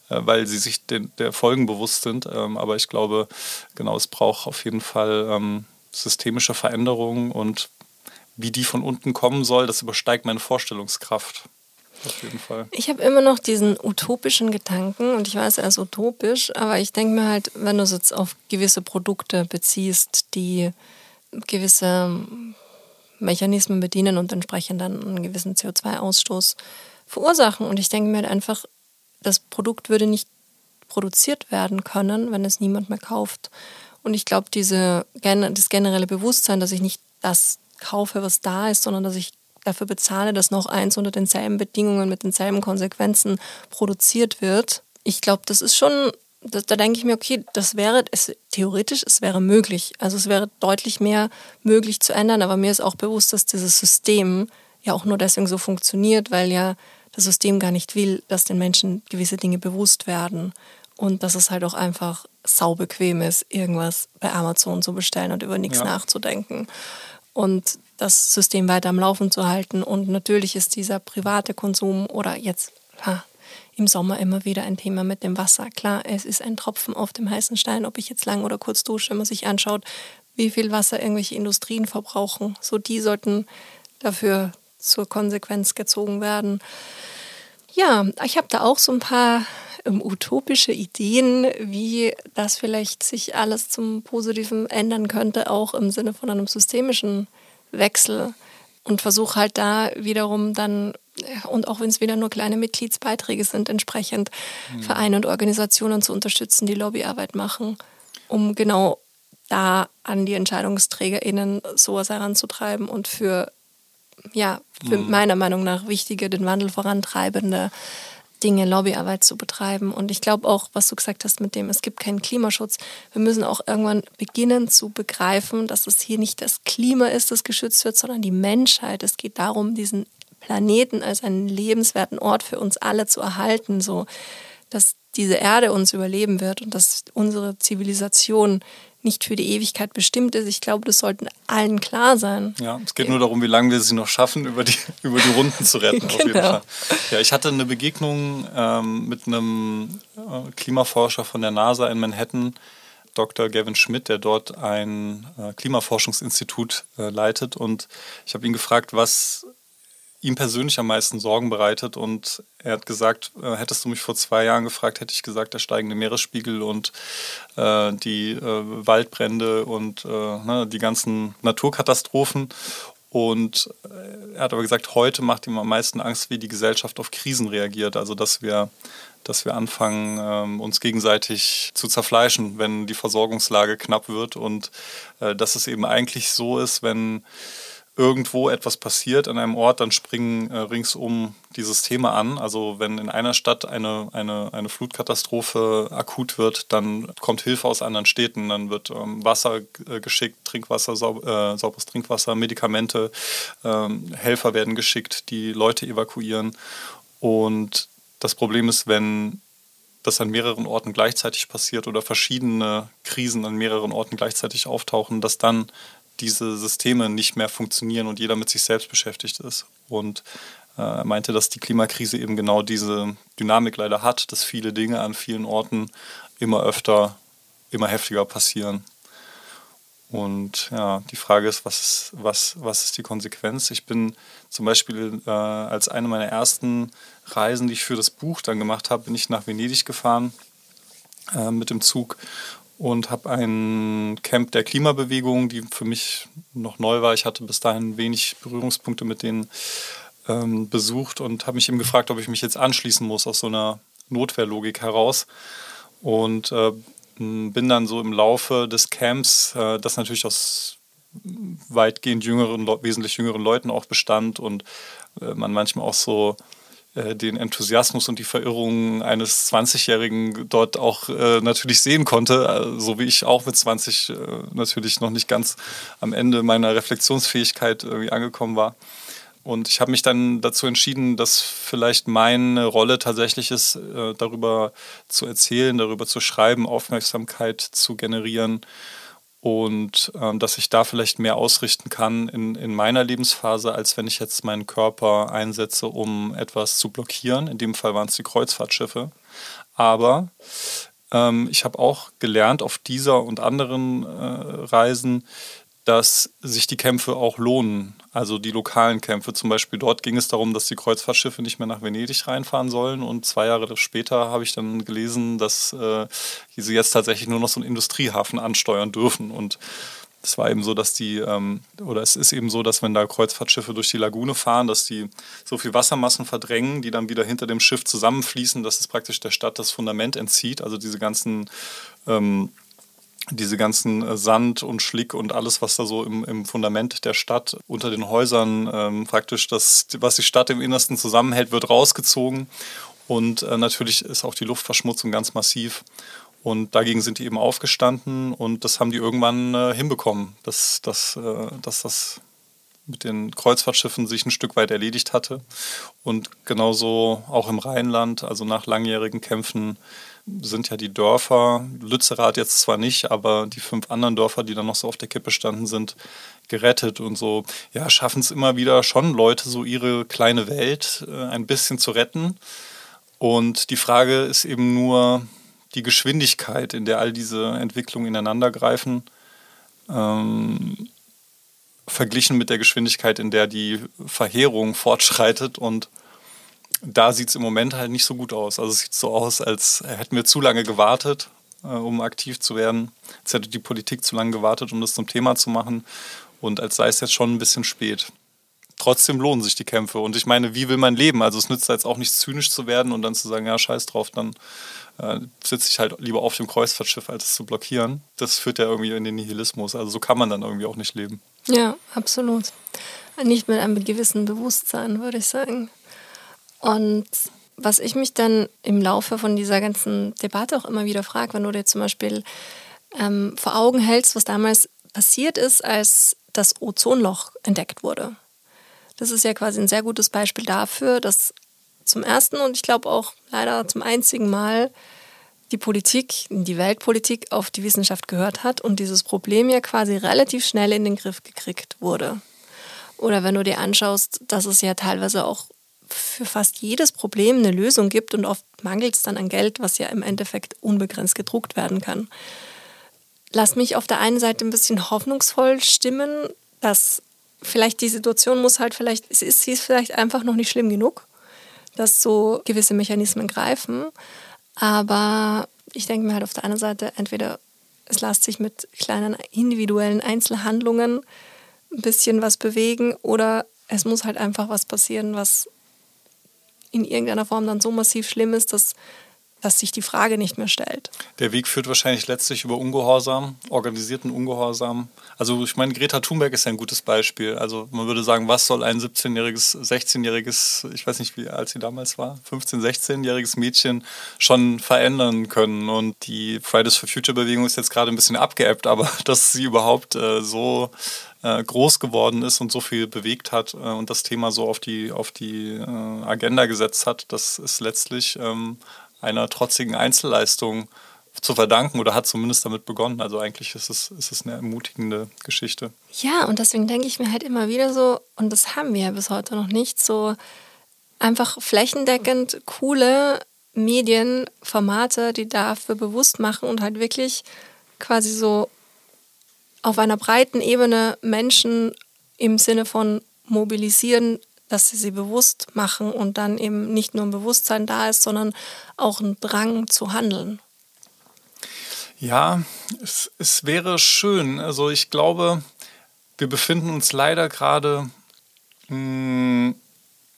äh, weil sie sich den, der Folgen bewusst sind. Ähm, aber ich glaube, genau, es braucht auf jeden Fall ähm, systemische Veränderungen und wie die von unten kommen soll, das übersteigt meine Vorstellungskraft. Auf jeden Fall. Ich habe immer noch diesen utopischen Gedanken und ich weiß, er ist utopisch, aber ich denke mir halt, wenn du es jetzt auf gewisse Produkte beziehst, die gewisse Mechanismen bedienen und entsprechend dann einen gewissen CO2-Ausstoß verursachen. Und ich denke mir halt einfach, das Produkt würde nicht produziert werden können, wenn es niemand mehr kauft. Und ich glaube, diese, das generelle Bewusstsein, dass ich nicht das kaufe, was da ist, sondern dass ich dafür bezahle, dass noch eins unter denselben Bedingungen mit denselben Konsequenzen produziert wird. Ich glaube, das ist schon, da, da denke ich mir, okay, das wäre es, theoretisch, es wäre möglich. Also es wäre deutlich mehr möglich zu ändern, aber mir ist auch bewusst, dass dieses System ja auch nur deswegen so funktioniert, weil ja das System gar nicht will, dass den Menschen gewisse Dinge bewusst werden und dass es halt auch einfach saubequem ist, irgendwas bei Amazon zu bestellen und über nichts ja. nachzudenken und das System weiter am Laufen zu halten. Und natürlich ist dieser private Konsum oder jetzt ha, im Sommer immer wieder ein Thema mit dem Wasser. Klar, es ist ein Tropfen auf dem heißen Stein, ob ich jetzt lang oder kurz dusche, wenn man sich anschaut, wie viel Wasser irgendwelche Industrien verbrauchen. So die sollten dafür zur Konsequenz gezogen werden. Ja, ich habe da auch so ein paar ähm, utopische Ideen, wie das vielleicht sich alles zum Positiven ändern könnte, auch im Sinne von einem systemischen Wechsel. Und versuche halt da wiederum dann, und auch wenn es wieder nur kleine Mitgliedsbeiträge sind, entsprechend mhm. Vereine und Organisationen zu unterstützen, die Lobbyarbeit machen, um genau da an die EntscheidungsträgerInnen sowas heranzutreiben und für, ja, für mhm. meiner Meinung nach wichtige, den Wandel vorantreibende Dinge, Lobbyarbeit zu betreiben. Und ich glaube auch, was du gesagt hast mit dem, es gibt keinen Klimaschutz. Wir müssen auch irgendwann beginnen zu begreifen, dass es hier nicht das Klima ist, das geschützt wird, sondern die Menschheit. Es geht darum, diesen Planeten als einen lebenswerten Ort für uns alle zu erhalten, so dass diese Erde uns überleben wird und dass unsere Zivilisation nicht für die Ewigkeit bestimmt ist. Ich glaube, das sollten allen klar sein. Ja, es geht nur darum, wie lange wir sie noch schaffen, über die, *laughs* über die Runden zu retten. genau. auf jeden genau. Fall. Ja, ich hatte eine Begegnung ähm, mit einem äh, Klimaforscher von der NASA in Manhattan, Dr. Gavin Schmidt, der dort ein äh, Klimaforschungsinstitut äh, leitet. Und ich habe ihn gefragt, was ihm persönlich am meisten Sorgen bereitet. Und er hat gesagt, äh, hättest du mich vor zwei Jahren gefragt, hätte ich gesagt, der steigende Meeresspiegel und äh, die äh, Waldbrände und äh, ne, die ganzen Naturkatastrophen. Und äh, er hat aber gesagt, heute macht ihm am meisten Angst, wie die Gesellschaft auf Krisen reagiert. Also dass wir, dass wir anfangen, ähm, uns gegenseitig zu zerfleischen, wenn die Versorgungslage knapp wird. Und dass es eben eigentlich so ist, wenn irgendwo etwas passiert an einem Ort, dann springen äh, ringsum die Systeme an. Also wenn in einer Stadt eine, eine, eine Flutkatastrophe akut wird, dann kommt Hilfe aus anderen Städten, dann wird ähm, Wasser äh, geschickt, Trinkwasser, saub, äh, sauberes Trinkwasser, Medikamente, ähm, Helfer werden geschickt, die Leute evakuieren. Und das Problem ist, wenn das an mehreren Orten gleichzeitig passiert oder verschiedene Krisen an mehreren Orten gleichzeitig auftauchen, dass dann diese Systeme nicht mehr funktionieren und jeder mit sich selbst beschäftigt ist. Und äh, er meinte, dass die Klimakrise eben genau diese Dynamik leider hat, dass viele Dinge an vielen Orten immer öfter, immer heftiger passieren. Und ja, die Frage ist, was ist, was, was ist die Konsequenz? Ich bin zum Beispiel äh, als eine meiner ersten Reisen, die ich für das Buch dann gemacht habe, bin ich nach Venedig gefahren äh, mit dem Zug und habe ein Camp der Klimabewegung, die für mich noch neu war. Ich hatte bis dahin wenig Berührungspunkte mit denen ähm, besucht und habe mich eben gefragt, ob ich mich jetzt anschließen muss aus so einer Notwehrlogik heraus. Und äh, bin dann so im Laufe des Camps, äh, das natürlich aus weitgehend jüngeren, wesentlich jüngeren Leuten auch bestand und äh, man manchmal auch so den Enthusiasmus und die Verirrung eines 20-Jährigen dort auch äh, natürlich sehen konnte, äh, so wie ich auch mit 20 äh, natürlich noch nicht ganz am Ende meiner Reflexionsfähigkeit irgendwie angekommen war. Und ich habe mich dann dazu entschieden, dass vielleicht meine Rolle tatsächlich ist, äh, darüber zu erzählen, darüber zu schreiben, Aufmerksamkeit zu generieren und ähm, dass ich da vielleicht mehr ausrichten kann in, in meiner Lebensphase, als wenn ich jetzt meinen Körper einsetze, um etwas zu blockieren. In dem Fall waren es die Kreuzfahrtschiffe. Aber ähm, ich habe auch gelernt auf dieser und anderen äh, Reisen, dass sich die Kämpfe auch lohnen. Also die lokalen Kämpfe. Zum Beispiel dort ging es darum, dass die Kreuzfahrtschiffe nicht mehr nach Venedig reinfahren sollen. Und zwei Jahre später habe ich dann gelesen, dass äh, sie jetzt tatsächlich nur noch so einen Industriehafen ansteuern dürfen. Und es war eben so, dass die, ähm, oder es ist eben so, dass wenn da Kreuzfahrtschiffe durch die Lagune fahren, dass die so viel Wassermassen verdrängen, die dann wieder hinter dem Schiff zusammenfließen, dass es praktisch der Stadt das Fundament entzieht. Also diese ganzen ähm, diese ganzen äh, Sand und Schlick und alles, was da so im, im Fundament der Stadt unter den Häusern ähm, praktisch das, was die Stadt im Innersten zusammenhält, wird rausgezogen. Und äh, natürlich ist auch die Luftverschmutzung ganz massiv. Und dagegen sind die eben aufgestanden und das haben die irgendwann äh, hinbekommen, dass, dass, äh, dass das mit den Kreuzfahrtschiffen sich ein Stück weit erledigt hatte. Und genauso auch im Rheinland, also nach langjährigen Kämpfen, sind ja die Dörfer, Lützerath jetzt zwar nicht, aber die fünf anderen Dörfer, die dann noch so auf der Kippe standen, sind gerettet und so, ja, schaffen es immer wieder schon Leute, so ihre kleine Welt äh, ein bisschen zu retten. Und die Frage ist eben nur die Geschwindigkeit, in der all diese Entwicklungen ineinandergreifen, ähm, verglichen mit der Geschwindigkeit, in der die Verheerung fortschreitet und da sieht es im Moment halt nicht so gut aus. Also es sieht so aus, als hätten wir zu lange gewartet, äh, um aktiv zu werden. Als hätte die Politik zu lange gewartet, um das zum Thema zu machen. Und als sei es jetzt schon ein bisschen spät. Trotzdem lohnen sich die Kämpfe. Und ich meine, wie will man leben? Also es nützt jetzt auch nicht zynisch zu werden und dann zu sagen, ja, scheiß drauf, dann äh, sitze ich halt lieber auf dem Kreuzfahrtschiff, als es zu blockieren. Das führt ja irgendwie in den Nihilismus. Also so kann man dann irgendwie auch nicht leben. Ja, absolut. Nicht mit einem gewissen Bewusstsein, würde ich sagen. Und was ich mich dann im Laufe von dieser ganzen Debatte auch immer wieder frage, wenn du dir zum Beispiel ähm, vor Augen hältst, was damals passiert ist, als das Ozonloch entdeckt wurde. Das ist ja quasi ein sehr gutes Beispiel dafür, dass zum ersten und ich glaube auch leider zum einzigen Mal die Politik, die Weltpolitik auf die Wissenschaft gehört hat und dieses Problem ja quasi relativ schnell in den Griff gekriegt wurde. Oder wenn du dir anschaust, dass es ja teilweise auch für fast jedes Problem eine Lösung gibt und oft mangelt es dann an Geld, was ja im Endeffekt unbegrenzt gedruckt werden kann. Lass mich auf der einen Seite ein bisschen hoffnungsvoll stimmen, dass vielleicht die Situation muss halt vielleicht, es ist, sie ist vielleicht einfach noch nicht schlimm genug, dass so gewisse Mechanismen greifen. Aber ich denke mir halt auf der anderen Seite, entweder es lässt sich mit kleinen individuellen Einzelhandlungen ein bisschen was bewegen oder es muss halt einfach was passieren, was in irgendeiner Form dann so massiv schlimm ist, dass, dass sich die Frage nicht mehr stellt. Der Weg führt wahrscheinlich letztlich über Ungehorsam, organisierten Ungehorsam. Also ich meine, Greta Thunberg ist ja ein gutes Beispiel. Also man würde sagen, was soll ein 17-jähriges, 16-jähriges, ich weiß nicht, wie alt sie damals war, 15-, 16-jähriges Mädchen schon verändern können. Und die Fridays for Future Bewegung ist jetzt gerade ein bisschen abgeebbt, aber *laughs* dass sie überhaupt äh, so äh, groß geworden ist und so viel bewegt hat äh, und das Thema so auf die, auf die äh, Agenda gesetzt hat, das ist letztlich ähm, einer trotzigen Einzelleistung zu verdanken oder hat zumindest damit begonnen. Also eigentlich ist es, ist es eine ermutigende Geschichte. Ja, und deswegen denke ich mir halt immer wieder so, und das haben wir ja bis heute noch nicht, so einfach flächendeckend coole Medienformate, die dafür bewusst machen und halt wirklich quasi so auf einer breiten Ebene Menschen im Sinne von mobilisieren, dass sie sie bewusst machen und dann eben nicht nur ein Bewusstsein da ist, sondern auch ein Drang zu handeln. Ja, es, es wäre schön. Also ich glaube, wir befinden uns leider gerade hm,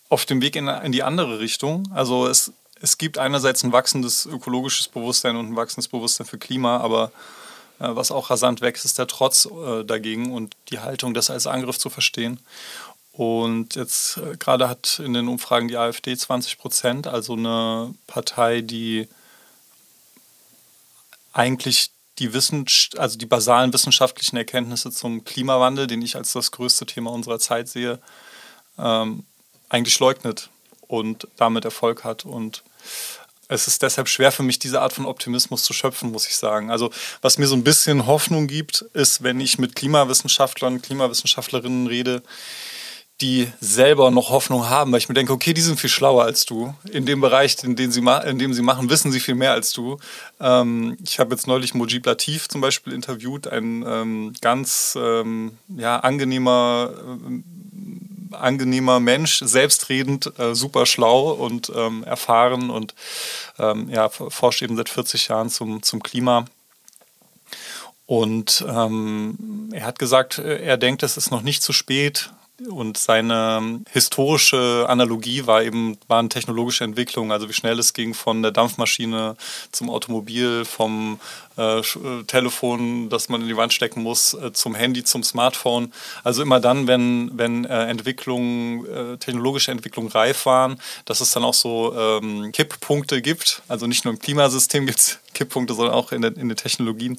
auf dem Weg in, in die andere Richtung. Also es, es gibt einerseits ein wachsendes ökologisches Bewusstsein und ein wachsendes Bewusstsein für Klima, aber was auch rasant wächst, ist der Trotz äh, dagegen und die Haltung, das als Angriff zu verstehen. Und jetzt äh, gerade hat in den Umfragen die AfD 20 Prozent, also eine Partei, die eigentlich die, also die basalen wissenschaftlichen Erkenntnisse zum Klimawandel, den ich als das größte Thema unserer Zeit sehe, ähm, eigentlich leugnet und damit Erfolg hat. Und es ist deshalb schwer für mich, diese Art von Optimismus zu schöpfen, muss ich sagen. Also was mir so ein bisschen Hoffnung gibt, ist, wenn ich mit Klimawissenschaftlern, Klimawissenschaftlerinnen rede, die selber noch Hoffnung haben, weil ich mir denke, okay, die sind viel schlauer als du. In dem Bereich, in dem sie, in dem sie machen, wissen sie viel mehr als du. Ähm, ich habe jetzt neulich Mojib Latif zum Beispiel interviewt, ein ähm, ganz ähm, ja, angenehmer, äh, angenehmer Mensch, selbstredend, äh, super schlau und ähm, erfahren und ähm, ja, forscht eben seit 40 Jahren zum, zum Klima. Und ähm, er hat gesagt, äh, er denkt, es ist noch nicht zu spät, und seine historische Analogie war eben, waren technologische Entwicklungen, also wie schnell es ging von der Dampfmaschine zum Automobil, vom äh, äh, Telefon, das man in die Wand stecken muss, äh, zum Handy, zum Smartphone. Also immer dann, wenn, wenn äh, Entwicklungen, äh, technologische Entwicklungen reif waren, dass es dann auch so ähm, Kipppunkte gibt. Also nicht nur im Klimasystem *laughs* gibt es Kipppunkte, sondern auch in, der, in den Technologien,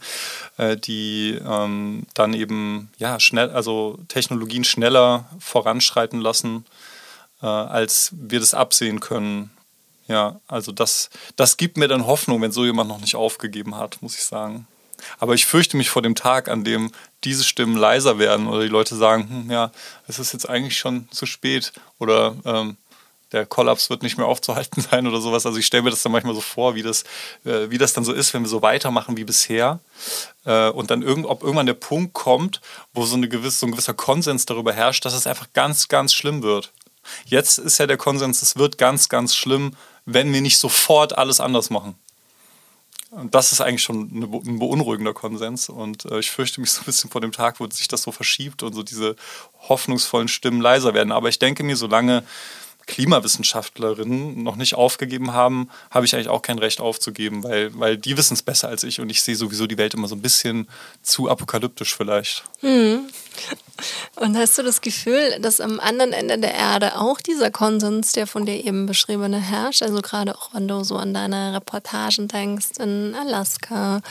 äh, die ähm, dann eben ja schnell, also Technologien schneller voranschreiten lassen, als wir das absehen können. Ja, also das, das gibt mir dann Hoffnung, wenn so jemand noch nicht aufgegeben hat, muss ich sagen. Aber ich fürchte mich vor dem Tag, an dem diese Stimmen leiser werden oder die Leute sagen, hm, ja, es ist jetzt eigentlich schon zu spät oder ähm, der Kollaps wird nicht mehr aufzuhalten *laughs* sein oder sowas. Also ich stelle mir das dann manchmal so vor, wie das, äh, wie das dann so ist, wenn wir so weitermachen wie bisher äh, und dann irgend, ob irgendwann der Punkt kommt, wo so, eine gewisse, so ein gewisser Konsens darüber herrscht, dass es einfach ganz, ganz schlimm wird. Jetzt ist ja der Konsens, es wird ganz, ganz schlimm, wenn wir nicht sofort alles anders machen. Und das ist eigentlich schon ein beunruhigender Konsens. Und äh, ich fürchte mich so ein bisschen vor dem Tag, wo sich das so verschiebt und so diese hoffnungsvollen Stimmen leiser werden. Aber ich denke mir, solange Klimawissenschaftlerinnen noch nicht aufgegeben haben, habe ich eigentlich auch kein Recht aufzugeben, weil, weil die wissen es besser als ich und ich sehe sowieso die Welt immer so ein bisschen zu apokalyptisch vielleicht. Hm. Und hast du das Gefühl, dass am anderen Ende der Erde auch dieser Konsens, der von dir eben beschriebene, herrscht? Also gerade auch wenn du so an deine Reportagen denkst in Alaska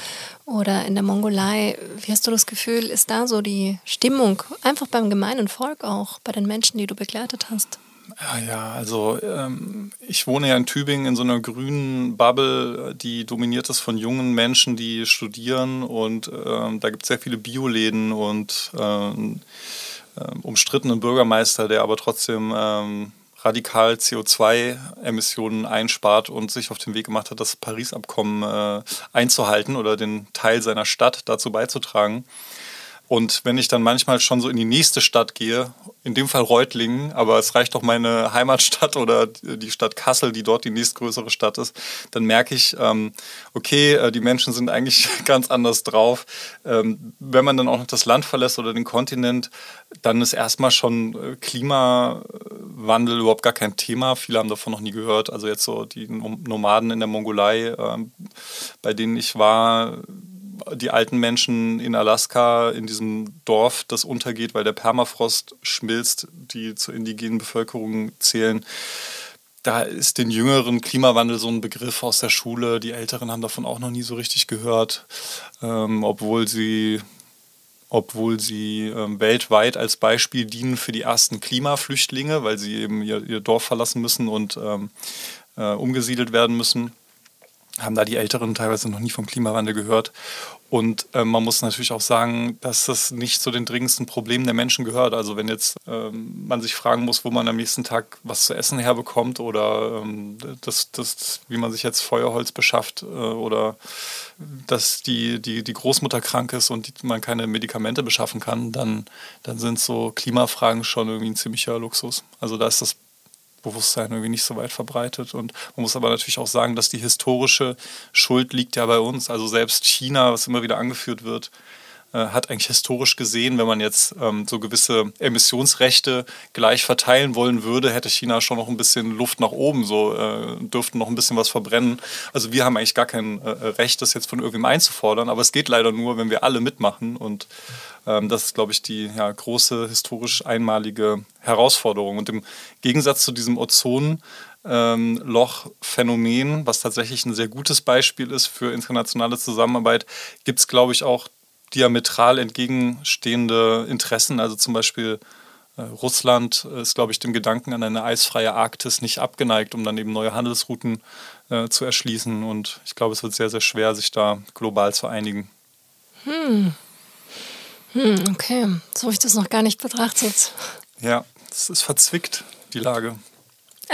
oder in der Mongolei, wie hast du das Gefühl, ist da so die Stimmung einfach beim gemeinen Volk auch, bei den Menschen, die du begleitet hast? Ja, ja also ähm, ich wohne ja in Tübingen in so einer grünen Bubble, die dominiert ist von jungen Menschen, die studieren und ähm, da gibt es sehr viele Bioläden und ähm, ähm, umstrittenen Bürgermeister, der aber trotzdem ähm, radikal CO2-Emissionen einspart und sich auf den Weg gemacht hat, das Paris-Abkommen äh, einzuhalten oder den Teil seiner Stadt dazu beizutragen. Und wenn ich dann manchmal schon so in die nächste Stadt gehe, in dem Fall Reutlingen, aber es reicht doch meine *laughs* Heimatstadt oder die Stadt Kassel, die dort die nächstgrößere Stadt ist, dann merke ich, ähm, okay, äh, die Menschen sind eigentlich *laughs* ganz anders drauf. Ähm, wenn man dann auch noch das Land verlässt oder den Kontinent, dann ist erstmal schon äh, Klimawandel überhaupt gar kein Thema. Viele haben davon noch nie gehört. Also jetzt so die Nomaden in der Mongolei, ähm, bei denen ich war, die alten Menschen in Alaska, in diesem Dorf, das untergeht, weil der Permafrost schmilzt, die zur indigenen Bevölkerung zählen. Da ist den Jüngeren Klimawandel so ein Begriff aus der Schule. Die Älteren haben davon auch noch nie so richtig gehört, ähm, obwohl sie, obwohl sie ähm, weltweit als Beispiel dienen für die ersten Klimaflüchtlinge, weil sie eben ihr, ihr Dorf verlassen müssen und ähm, äh, umgesiedelt werden müssen haben da die Älteren teilweise noch nie vom Klimawandel gehört. Und äh, man muss natürlich auch sagen, dass das nicht zu den dringendsten Problemen der Menschen gehört. Also wenn jetzt ähm, man sich fragen muss, wo man am nächsten Tag was zu essen herbekommt oder ähm, das, das, wie man sich jetzt Feuerholz beschafft äh, oder dass die, die, die Großmutter krank ist und die, man keine Medikamente beschaffen kann, dann, dann sind so Klimafragen schon irgendwie ein ziemlicher Luxus. Also da ist das Bewusstsein irgendwie nicht so weit verbreitet. Und man muss aber natürlich auch sagen, dass die historische Schuld liegt ja bei uns. Also selbst China, was immer wieder angeführt wird, hat eigentlich historisch gesehen, wenn man jetzt ähm, so gewisse Emissionsrechte gleich verteilen wollen würde, hätte China schon noch ein bisschen Luft nach oben, so äh, dürften noch ein bisschen was verbrennen. Also wir haben eigentlich gar kein äh, Recht, das jetzt von irgendwem einzufordern, aber es geht leider nur, wenn wir alle mitmachen und ähm, das ist, glaube ich, die ja, große historisch einmalige Herausforderung. Und im Gegensatz zu diesem Ozonloch-Phänomen, ähm, was tatsächlich ein sehr gutes Beispiel ist für internationale Zusammenarbeit, gibt es, glaube ich, auch diametral entgegenstehende Interessen. Also zum Beispiel äh, Russland ist, glaube ich, dem Gedanken an eine eisfreie Arktis nicht abgeneigt, um dann eben neue Handelsrouten äh, zu erschließen. Und ich glaube, es wird sehr, sehr schwer, sich da global zu einigen. Hm. Hm, okay, so habe ich das noch gar nicht betrachtet. Ja, es ist verzwickt, die Lage.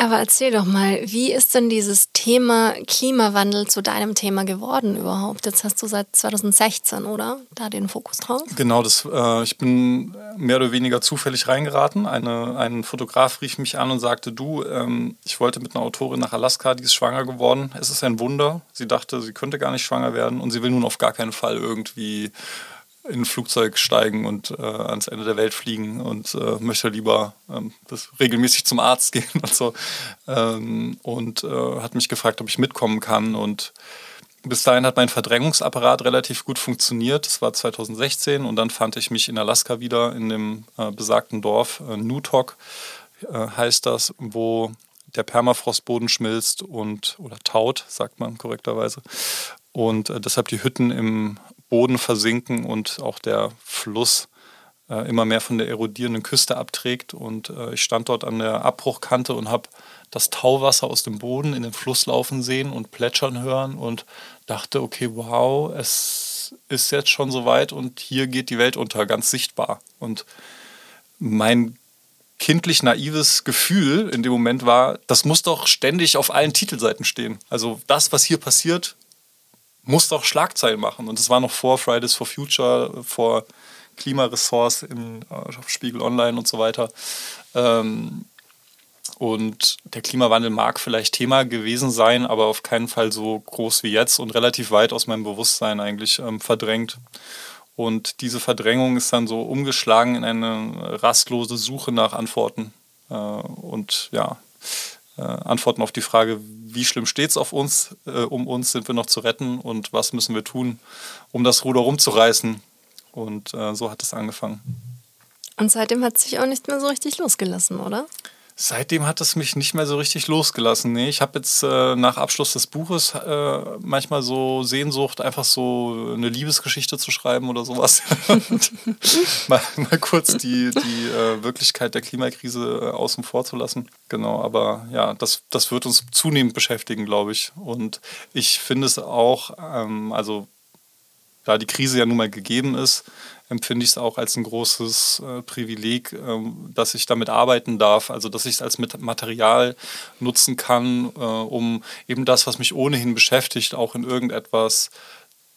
Aber erzähl doch mal, wie ist denn dieses Thema Klimawandel zu deinem Thema geworden überhaupt? Jetzt hast du seit 2016, oder? Da den Fokus drauf? Genau, das, äh, ich bin mehr oder weniger zufällig reingeraten. Eine, ein Fotograf rief mich an und sagte, du, ähm, ich wollte mit einer Autorin nach Alaska, die ist schwanger geworden. Es ist ein Wunder. Sie dachte, sie könnte gar nicht schwanger werden und sie will nun auf gar keinen Fall irgendwie in ein Flugzeug steigen und äh, ans Ende der Welt fliegen und äh, möchte lieber ähm, das regelmäßig zum Arzt *laughs* gehen und so. Ähm, und äh, hat mich gefragt, ob ich mitkommen kann. Und bis dahin hat mein Verdrängungsapparat relativ gut funktioniert. Das war 2016 und dann fand ich mich in Alaska wieder in dem äh, besagten Dorf, äh, Nutok äh, heißt das, wo der Permafrostboden schmilzt und oder taut, sagt man korrekterweise. Und äh, deshalb die Hütten im Boden versinken und auch der Fluss äh, immer mehr von der erodierenden Küste abträgt. Und äh, ich stand dort an der Abbruchkante und habe das Tauwasser aus dem Boden in den Fluss laufen sehen und plätschern hören und dachte, okay, wow, es ist jetzt schon soweit und hier geht die Welt unter, ganz sichtbar. Und mein kindlich naives Gefühl in dem Moment war, das muss doch ständig auf allen Titelseiten stehen. Also das, was hier passiert, muss doch Schlagzeilen machen. Und es war noch vor Fridays for Future, vor Klimaressorts im äh, Spiegel Online und so weiter. Ähm, und der Klimawandel mag vielleicht Thema gewesen sein, aber auf keinen Fall so groß wie jetzt und relativ weit aus meinem Bewusstsein eigentlich ähm, verdrängt. Und diese Verdrängung ist dann so umgeschlagen in eine rastlose Suche nach Antworten. Äh, und ja, äh, Antworten auf die Frage, wie schlimm steht es auf uns, äh, um uns, sind wir noch zu retten und was müssen wir tun, um das Ruder rumzureißen. Und äh, so hat es angefangen. Und seitdem hat es sich auch nicht mehr so richtig losgelassen, oder? Seitdem hat es mich nicht mehr so richtig losgelassen. Nee, ich habe jetzt äh, nach Abschluss des Buches äh, manchmal so Sehnsucht, einfach so eine Liebesgeschichte zu schreiben oder sowas. *laughs* mal, mal, kurz die, die äh, Wirklichkeit der Klimakrise äh, außen vor zu lassen. Genau, aber ja, das, das wird uns zunehmend beschäftigen, glaube ich. Und ich finde es auch, ähm, also da die Krise ja nun mal gegeben ist, empfinde ich es auch als ein großes äh, Privileg, ähm, dass ich damit arbeiten darf, also dass ich es als Material nutzen kann, äh, um eben das, was mich ohnehin beschäftigt, auch in irgendetwas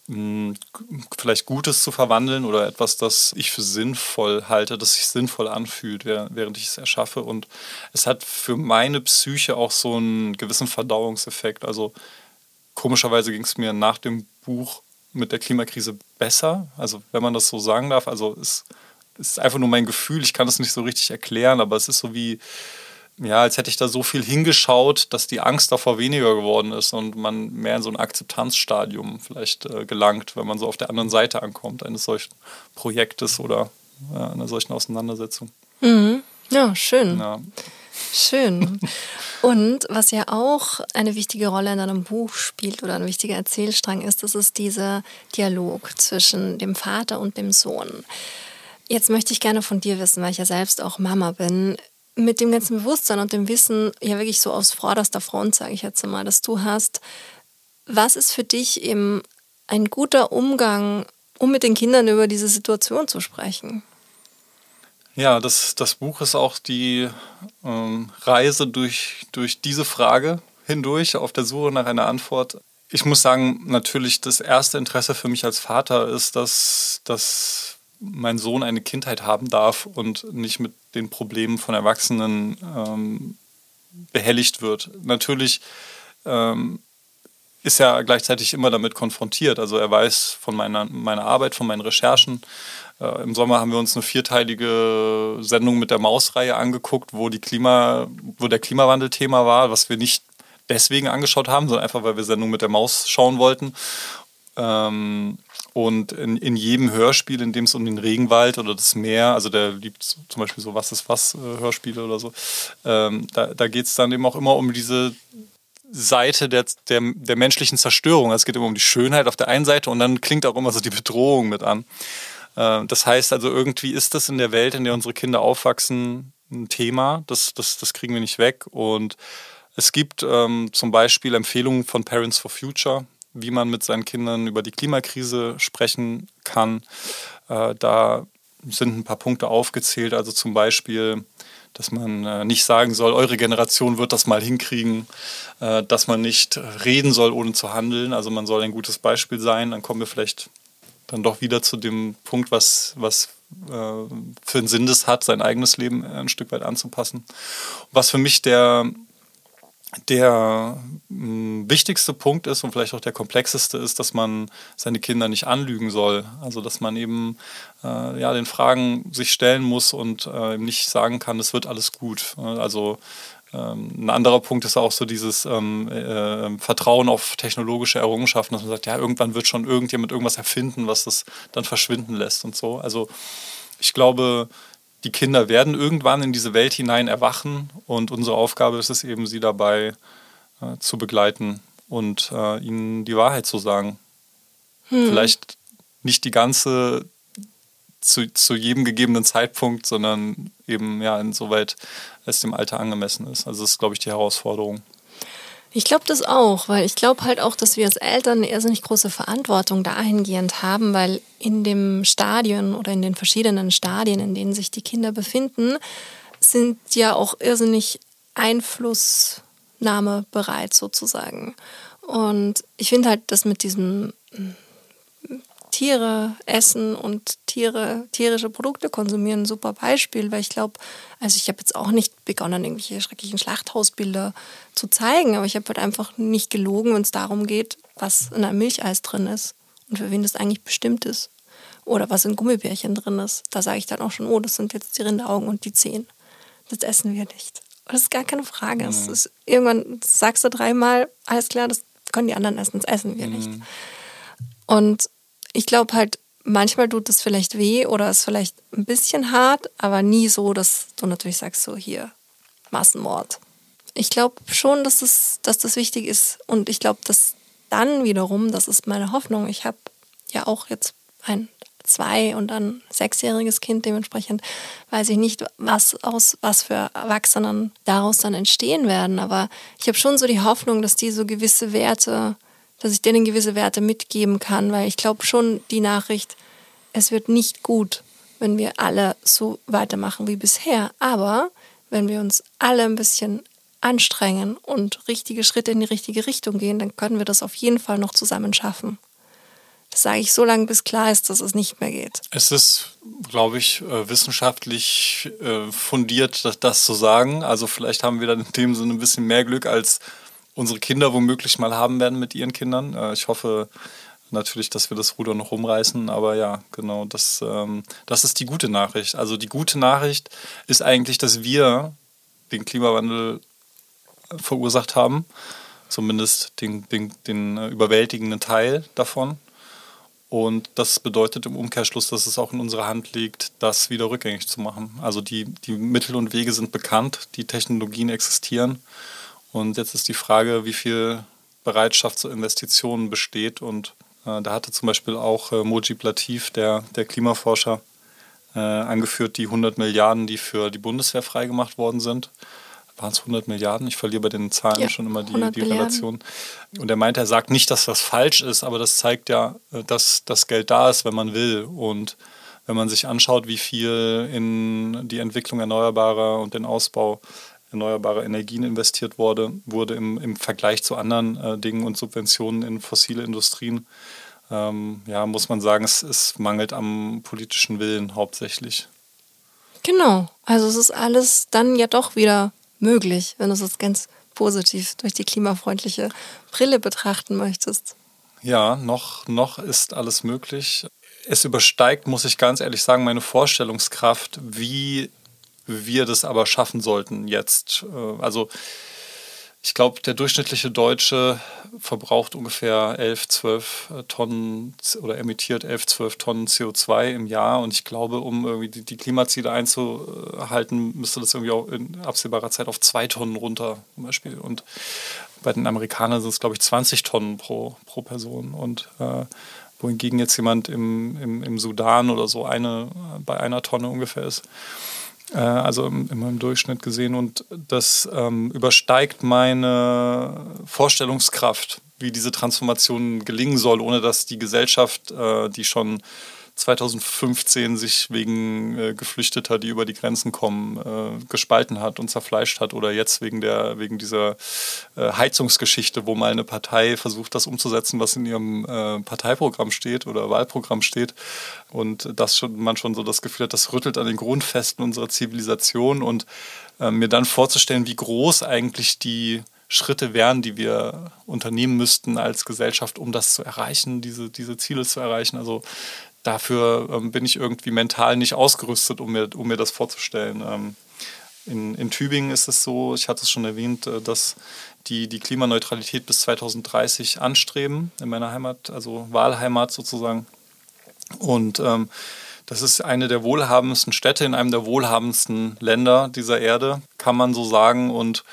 mh, hm, vielleicht Gutes zu verwandeln oder etwas, das ich für sinnvoll halte, das sich sinnvoll anfühlt, während ich es erschaffe. Und es hat für meine Psyche auch so einen gewissen Verdauungseffekt. Also komischerweise ging es mir nach dem Buch mit der Klimakrise besser. Also wenn man das so sagen darf. Also es ist einfach nur mein Gefühl. Ich kann das nicht so richtig erklären, aber es ist so wie, ja, als hätte ich da so viel hingeschaut, dass die Angst davor weniger geworden ist und man mehr in so ein Akzeptanzstadium vielleicht äh, gelangt, wenn man so auf der anderen Seite ankommt eines solchen Projektes oder äh, einer solchen Auseinandersetzung. Mhm. Ja, schön. Ja. Schön. Und was ja auch eine wichtige Rolle in deinem Buch spielt oder ein wichtiger Erzählstrang ist, das ist dieser Dialog zwischen dem Vater und dem Sohn. Jetzt möchte ich gerne von dir wissen, weil ich ja selbst auch Mama bin, mit dem ganzen Bewusstsein und dem Wissen, ja wirklich so aus vorderster Front, sage ich jetzt mal, dass du hast. Was ist für dich eben ein guter Umgang, um mit den Kindern über diese Situation zu sprechen? Ja, das, das Buch ist auch die ähm, Reise durch, durch diese Frage hindurch, auf der Suche nach einer Antwort. Ich muss sagen, natürlich das erste Interesse für mich als Vater ist, dass, dass mein Sohn eine Kindheit haben darf und nicht mit den Problemen von Erwachsenen ähm, behelligt wird. Natürlich ähm, ist er gleichzeitig immer damit konfrontiert. Also er weiß von meiner, meiner Arbeit, von meinen Recherchen, Im Sommer haben wir uns eine vierteilige Sendung mit der Mausreihe angeguckt, wo, die Klima, wo der Klimawandel Thema war, was wir nicht deswegen angeschaut haben, sondern einfach, weil wir Sendung mit der Maus schauen wollten. Ähm, und in, in jedem Hörspiel, in dem es um den Regenwald oder das Meer, also der liebt zum Beispiel so Was ist was äh, Hörspiele oder so, ähm, da, da geht es dann eben auch immer um diese Seite der, der, der menschlichen Zerstörung. Also es geht immer um die Schönheit auf der einen Seite und dann klingt auch immer so die Bedrohung mit an. Äh, das heißt also, irgendwie ist das in der Welt, in der unsere Kinder aufwachsen, ein Thema. Das, das, das kriegen wir nicht weg. Und Es gibt ähm, zum Beispiel Empfehlungen von Parents for Future, wie man mit seinen Kindern über die Klimakrise sprechen kann. Äh, da sind ein paar Punkte aufgezählt, also zum Beispiel, dass man äh, nicht sagen soll, eure Generation wird das mal hinkriegen, äh, dass man nicht reden soll, ohne zu handeln. Also man soll ein gutes Beispiel sein. Dann kommen wir vielleicht dann doch wieder zu dem Punkt, was, was äh, für einen Sinn das hat, sein eigenes Leben ein Stück weit anzupassen. Was für mich der der mh, hm, wichtigste Punkt ist und vielleicht auch der komplexeste ist, dass man seine Kinder nicht anlügen soll. Also dass man eben äh, ja, den Fragen sich stellen muss und äh, nicht sagen kann, es wird alles gut. Also ähm, ein anderer Punkt ist auch so dieses ähm, äh, Vertrauen auf technologische Errungenschaften, dass man sagt, ja, irgendwann wird schon irgendjemand irgendwas erfinden, was das dann verschwinden lässt und so. Also ich glaube, die Kinder werden irgendwann in diese Welt hinein erwachen und unsere Aufgabe ist es eben, sie dabei äh, zu begleiten und äh, ihnen die Wahrheit zu sagen. Hm. Vielleicht nicht die ganze zu, zu jedem gegebenen Zeitpunkt, sondern eben ja insoweit es dem Alter angemessen ist. Also das ist, glaube ich, die Herausforderung. Ich glaube das auch, weil ich glaube halt auch, dass wir als Eltern eine irrsinnig große Verantwortung dahingehend haben, weil in dem Stadion oder in den verschiedenen Stadien, in denen sich die Kinder befinden, sind ja auch irrsinnig Einflussnahme bereit sozusagen. Und ich finde halt, dass mit diesem Tiere essen und Tiere, tierische Produkte konsumieren ein super Beispiel, weil ich glaube, also ich habe jetzt auch nicht begonnen, irgendwelche schrecklichen Schlachthausbilder zu zeigen, aber ich habe halt einfach nicht gelogen, wenn es darum geht, was in einem Milcheis drin ist und für wen das eigentlich bestimmt ist. Oder was in Gummibärchen drin ist. Da sage ich dann auch schon, oh, das sind jetzt die Rinderaugen und die Zehen. Das essen wir nicht. das ist gar keine Frage. Mhm. Ist, irgendwann sagst du dreimal, alles klar, das können die anderen essen, das essen wir mhm. nicht. Und ich glaube halt, manchmal tut es vielleicht weh oder ist vielleicht ein bisschen hart, aber nie so, dass du natürlich sagst, so hier, Massenmord. Ich glaube schon, dass das, dass das wichtig ist und ich glaube, dass dann wiederum, das ist meine Hoffnung, ich habe ja auch jetzt ein zwei und ein sechsjähriges Kind, dementsprechend weiß ich nicht, was aus was für Erwachsenen daraus dann entstehen werden, aber ich habe schon so die Hoffnung, dass die so gewisse Werte dass ich denen gewisse Werte mitgeben kann, weil ich glaube schon die Nachricht, es wird nicht gut, wenn wir alle so weitermachen wie bisher. Aber wenn wir uns alle ein bisschen anstrengen und richtige Schritte in die richtige Richtung gehen, dann können wir das auf jeden Fall noch zusammen schaffen. Das sage ich so lange, bis klar ist, dass es nicht mehr geht. Es ist, glaube ich, äh, wissenschaftlich äh, fundiert, das zu sagen. Also vielleicht haben wir dann in dem Sinne ein bisschen mehr Glück als unsere Kinder womöglich mal haben werden mit ihren Kindern. Äh, ich hoffe natürlich, dass wir das Ruder noch rumreißen, aber ja, genau, das, ähm, das ist die gute Nachricht. Also die gute Nachricht ist eigentlich, dass wir den Klimawandel verursacht haben, zumindest den, den, den äh, überwältigenden Teil davon. Und das bedeutet im Umkehrschluss, dass es auch in unserer Hand liegt, das wieder rückgängig zu machen. Also die, die Mittel und Wege sind bekannt, die Technologien existieren. Und jetzt ist die Frage, wie viel Bereitschaft zur Investitionen besteht. Und äh, da hatte zum Beispiel auch äh, Mojib Latif, der, der Klimaforscher, äh, angeführt, die 100 Milliarden, die für die Bundeswehr freigemacht worden sind. Waren es 100 Milliarden? Ich verliere bei den Zahlen ja, schon immer die, die Relation. Und er meint, er sagt nicht, dass das falsch ist, aber das zeigt ja, äh, dass das Geld da ist, wenn man will. Und wenn man sich anschaut, wie viel in die Entwicklung erneuerbarer und den Ausbau erneuerbare Energien investiert wurde, wurde im, im Vergleich zu anderen äh, Dingen und Subventionen in fossile Industrien, ähm, ja, muss man sagen, es, es mangelt am politischen Willen hauptsächlich. Genau, also es ist alles dann ja doch wieder möglich, wenn du es ganz positiv durch die klimafreundliche Brille betrachten möchtest. Ja, noch, noch ist alles möglich. Es übersteigt, muss ich ganz ehrlich sagen, meine Vorstellungskraft, wie wir das aber schaffen sollten jetzt. Äh, also ich glaube, der durchschnittliche Deutsche verbraucht ungefähr 11, 12 äh, Tonnen oder emittiert 11, 12 Tonnen CO2 im Jahr. Und ich glaube, um irgendwie die, Klimaziele einzuhalten, müsste das irgendwie auch in absehbarer Zeit auf zwei Tonnen runter zum Beispiel. Und bei den Amerikanern sind es, glaube ich, 20 Tonnen pro, pro Person. Und äh, wohingegen jetzt jemand im, im, im Sudan oder so eine, bei einer Tonne ungefähr ist. Äh, also immer im Durchschnitt gesehen. Und das ähm, übersteigt meine Vorstellungskraft, wie diese Transformation gelingen soll, ohne dass die Gesellschaft, äh, die schon 2015 sich wegen äh, Geflüchteter, die über die Grenzen kommen, äh, gespalten hat und zerfleischt hat oder jetzt wegen, der, wegen dieser äh, Heizungsgeschichte, wo mal eine Partei versucht, das umzusetzen, was in ihrem äh, Parteiprogramm steht oder Wahlprogramm steht und dass schon, man schon so das Gefühl hat, das rüttelt an den Grundfesten unserer Zivilisation und äh, mir dann vorzustellen, wie groß eigentlich die Schritte wären, die wir unternehmen müssten als Gesellschaft, um das zu erreichen, diese, diese Ziele zu erreichen. Also dafür ähm, bin ich irgendwie mental nicht ausgerüstet, um mir, um mir das vorzustellen. Ähm, in, in Tübingen ist es so, ich hatte es schon erwähnt, äh, dass die die Klimaneutralität bis 2030 anstreben in meiner Heimat, also Wahlheimat sozusagen. Und ähm, das ist eine der wohlhabendsten Städte in einem der wohlhabendsten Länder dieser Erde, kann man so sagen. Und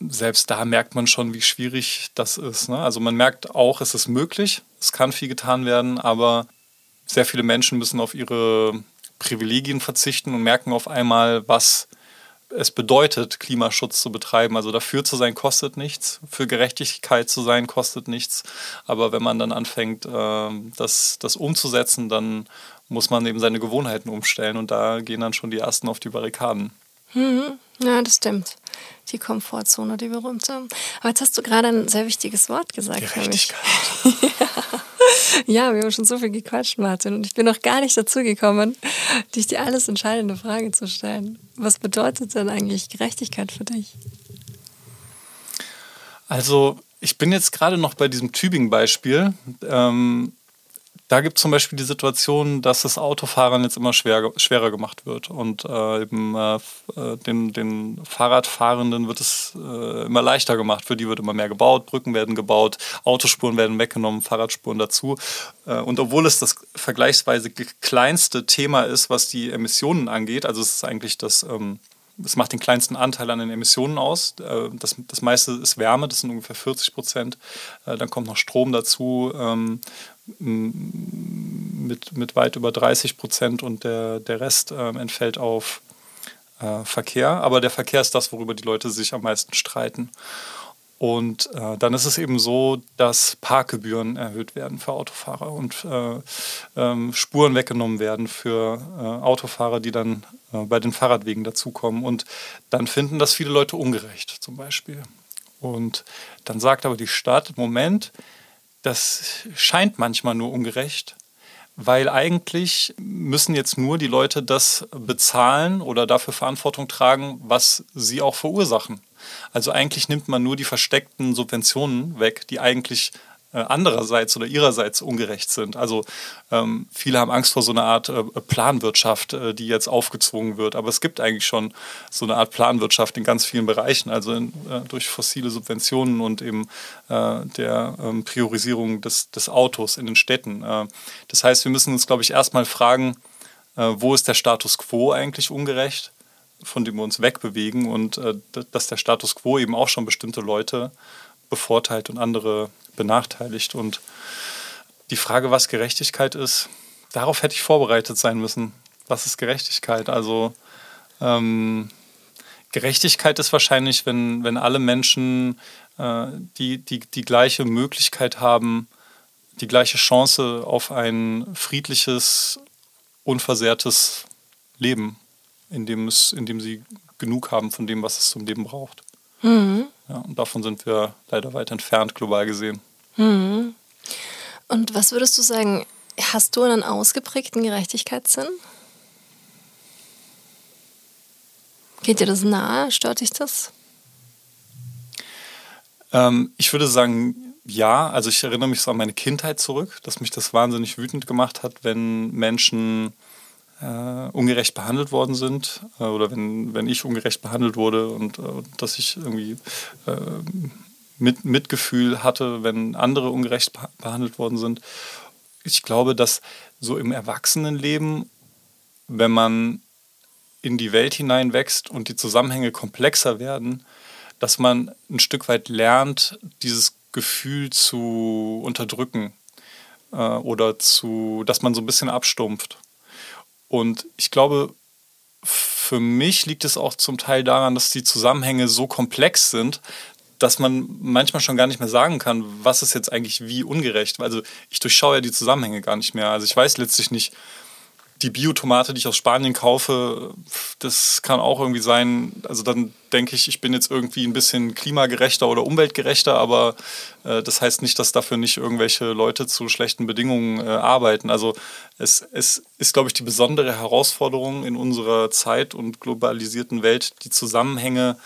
selbst da merkt man schon, wie schwierig das ist. Ne? Also man merkt auch, es ist möglich, es kann viel getan werden, aber sehr viele Menschen müssen auf ihre Privilegien verzichten und merken auf einmal, was es bedeutet, Klimaschutz zu betreiben. Also dafür zu sein kostet nichts, für Gerechtigkeit zu sein kostet nichts. Aber wenn man dann anfängt, ähm, das, das umzusetzen, dann muss man eben seine Gewohnheiten umstellen und da gehen dann schon die Ersten auf die Barrikaden. Mhm. Ja, das stimmt. Die Komfortzone, die berühmte. Aber jetzt hast du gerade ein sehr wichtiges Wort gesagt. Gerechtigkeit. ja. *laughs* ja, wir haben schon so viel gequatscht, Martin. Und ich bin noch gar nicht dazu gekommen, dich die alles entscheidende Frage zu stellen. Was bedeutet denn eigentlich Gerechtigkeit für dich? Also, ich bin jetzt gerade noch bei diesem Tübingen-Beispiel. Ähm, da gibt es zum Beispiel die Situation, dass das Autofahren jetzt immer schwer, schwerer gemacht wird. Und äh, eben äh, äh, den, den Fahrradfahrenden wird es äh, immer leichter gemacht. Für die wird immer mehr gebaut, Brücken werden gebaut, Autospuren werden weggenommen, Fahrradspuren dazu. Äh, und obwohl es das vergleichsweise kleinste Thema ist, was die Emissionen angeht, also es ist eigentlich das. Ähm, das macht den kleinsten Anteil an den Emissionen aus. Äh, das, das meiste ist Wärme, das sind ungefähr 40 Prozent. Dann kommt noch Strom dazu. Ähm, mit, mit weit über 30 Prozent und der, der Rest äh, entfällt auf äh, Verkehr. Aber der Verkehr ist das, worüber die Leute sich am meisten streiten. Und äh, dann ist es eben so, dass Parkgebühren erhöht werden für Autofahrer und äh, ähm, Spuren weggenommen werden für äh, Autofahrer, die dann äh, bei den Fahrradwegen dazukommen. Und dann finden das viele Leute ungerecht zum Beispiel. Und dann sagt aber die Stadt, Moment, das scheint manchmal nur ungerecht, weil eigentlich müssen jetzt nur die Leute das bezahlen oder dafür Verantwortung tragen, was sie auch verursachen. Also eigentlich nimmt man nur die versteckten Subventionen weg, die eigentlich andererseits oder ihrerseits ungerecht sind. Also ähm, viele haben Angst vor so einer Art äh, Planwirtschaft, äh, die jetzt aufgezwungen wird. Aber es gibt eigentlich schon so eine Art Planwirtschaft in ganz vielen Bereichen, also in, äh, durch fossile Subventionen und eben äh, der ähm, Priorisierung des, des Autos in den Städten. Äh, das heißt, wir müssen uns, glaube ich, erstmal fragen, wo ist der Status quo eigentlich ungerecht? von dem wir uns wegbewegen und dass der Status quo eben auch schon bestimmte Leute bevorteilt und andere benachteiligt. Und die Frage, was Gerechtigkeit ist, darauf hätte ich vorbereitet sein müssen. Was ist Gerechtigkeit? Also ähm, Gerechtigkeit ist wahrscheinlich, wenn, wenn alle Menschen äh, die, die, die gleiche Möglichkeit haben, die gleiche Chance auf ein friedliches, unversehrtes Leben, in dem, es, in dem sie genug haben von dem, was es zum Leben braucht. Mhm. Ja, und davon sind wir leider weit entfernt, global gesehen. Mhm. Und was würdest du sagen, hast du einen ausgeprägten Gerechtigkeitssinn? Geht dir das nahe? Stört dich das? Ähm, ich würde sagen, ja. Also ich erinnere mich so an meine Kindheit zurück, dass mich das wahnsinnig wütend gemacht hat, wenn Menschen äh, ungerecht behandelt worden sind äh, oder wenn, wenn ich ungerecht behandelt wurde und äh, dass ich irgendwie äh, mit, Mitgefühl hatte, wenn andere ungerecht behandelt worden sind. Ich glaube, dass so im Erwachsenenleben, wenn man in die Welt hineinwächst und die Zusammenhänge komplexer werden, dass man ein Stück weit lernt, dieses Gefühl zu unterdrücken äh, oder zu, dass man so ein bisschen abstumpft. Und ich glaube, für mich liegt es auch zum Teil daran, dass die Zusammenhänge so komplex sind, dass man manchmal schon gar nicht mehr sagen kann, was ist jetzt eigentlich wie ungerecht. Also ich durchschaue ja die Zusammenhänge gar nicht mehr. Also ich weiß letztlich nicht, die Biotomate, die ich aus Spanien kaufe, das kann auch irgendwie sein, also dann denke ich, ich bin jetzt irgendwie ein bisschen klimagerechter oder umweltgerechter, aber äh, das heißt nicht, dass dafür nicht irgendwelche Leute zu schlechten Bedingungen äh, arbeiten. Also es, es ist, glaube ich, die besondere Herausforderung in unserer Zeit und globalisierten Welt, die Zusammenhänge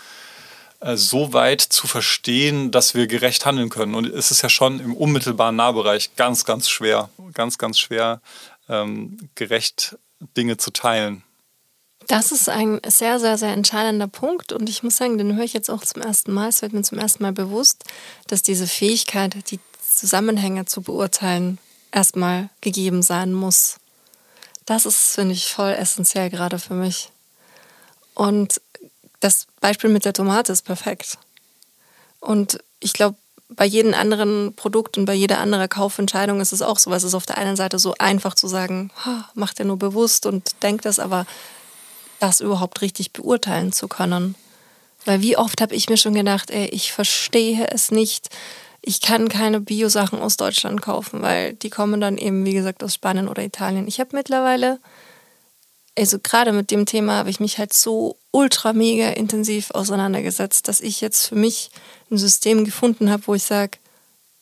äh, so weit zu verstehen, dass wir gerecht handeln können. Und es ist ja schon im unmittelbaren Nahbereich ganz, ganz schwer, ganz, ganz schwer, ähm, gerecht Dinge zu teilen. Das ist ein sehr, sehr, sehr entscheidender Punkt und ich muss sagen, den höre ich jetzt auch zum ersten Mal. Es wird mir zum ersten Mal bewusst, dass diese Fähigkeit, die Zusammenhänge zu beurteilen, erstmal gegeben sein muss. Das ist, finde ich, voll essentiell gerade für mich. Und das Beispiel mit der Tomate ist perfekt. Und ich glaube, bei jedem anderen Produkt und bei jeder anderen Kaufentscheidung ist es auch so. Es ist auf der einen Seite so einfach zu sagen, macht er nur bewusst und denkt das, aber das überhaupt richtig beurteilen zu können. Weil wie oft habe ich mir schon gedacht, ey, ich verstehe es nicht. Ich kann keine Bio-Sachen aus Deutschland kaufen, weil die kommen dann eben, wie gesagt, aus Spanien oder Italien. Ich habe mittlerweile, also gerade mit dem Thema habe ich mich halt so ultra mega intensiv auseinandergesetzt, dass ich jetzt für mich ein System gefunden habe, wo ich sage,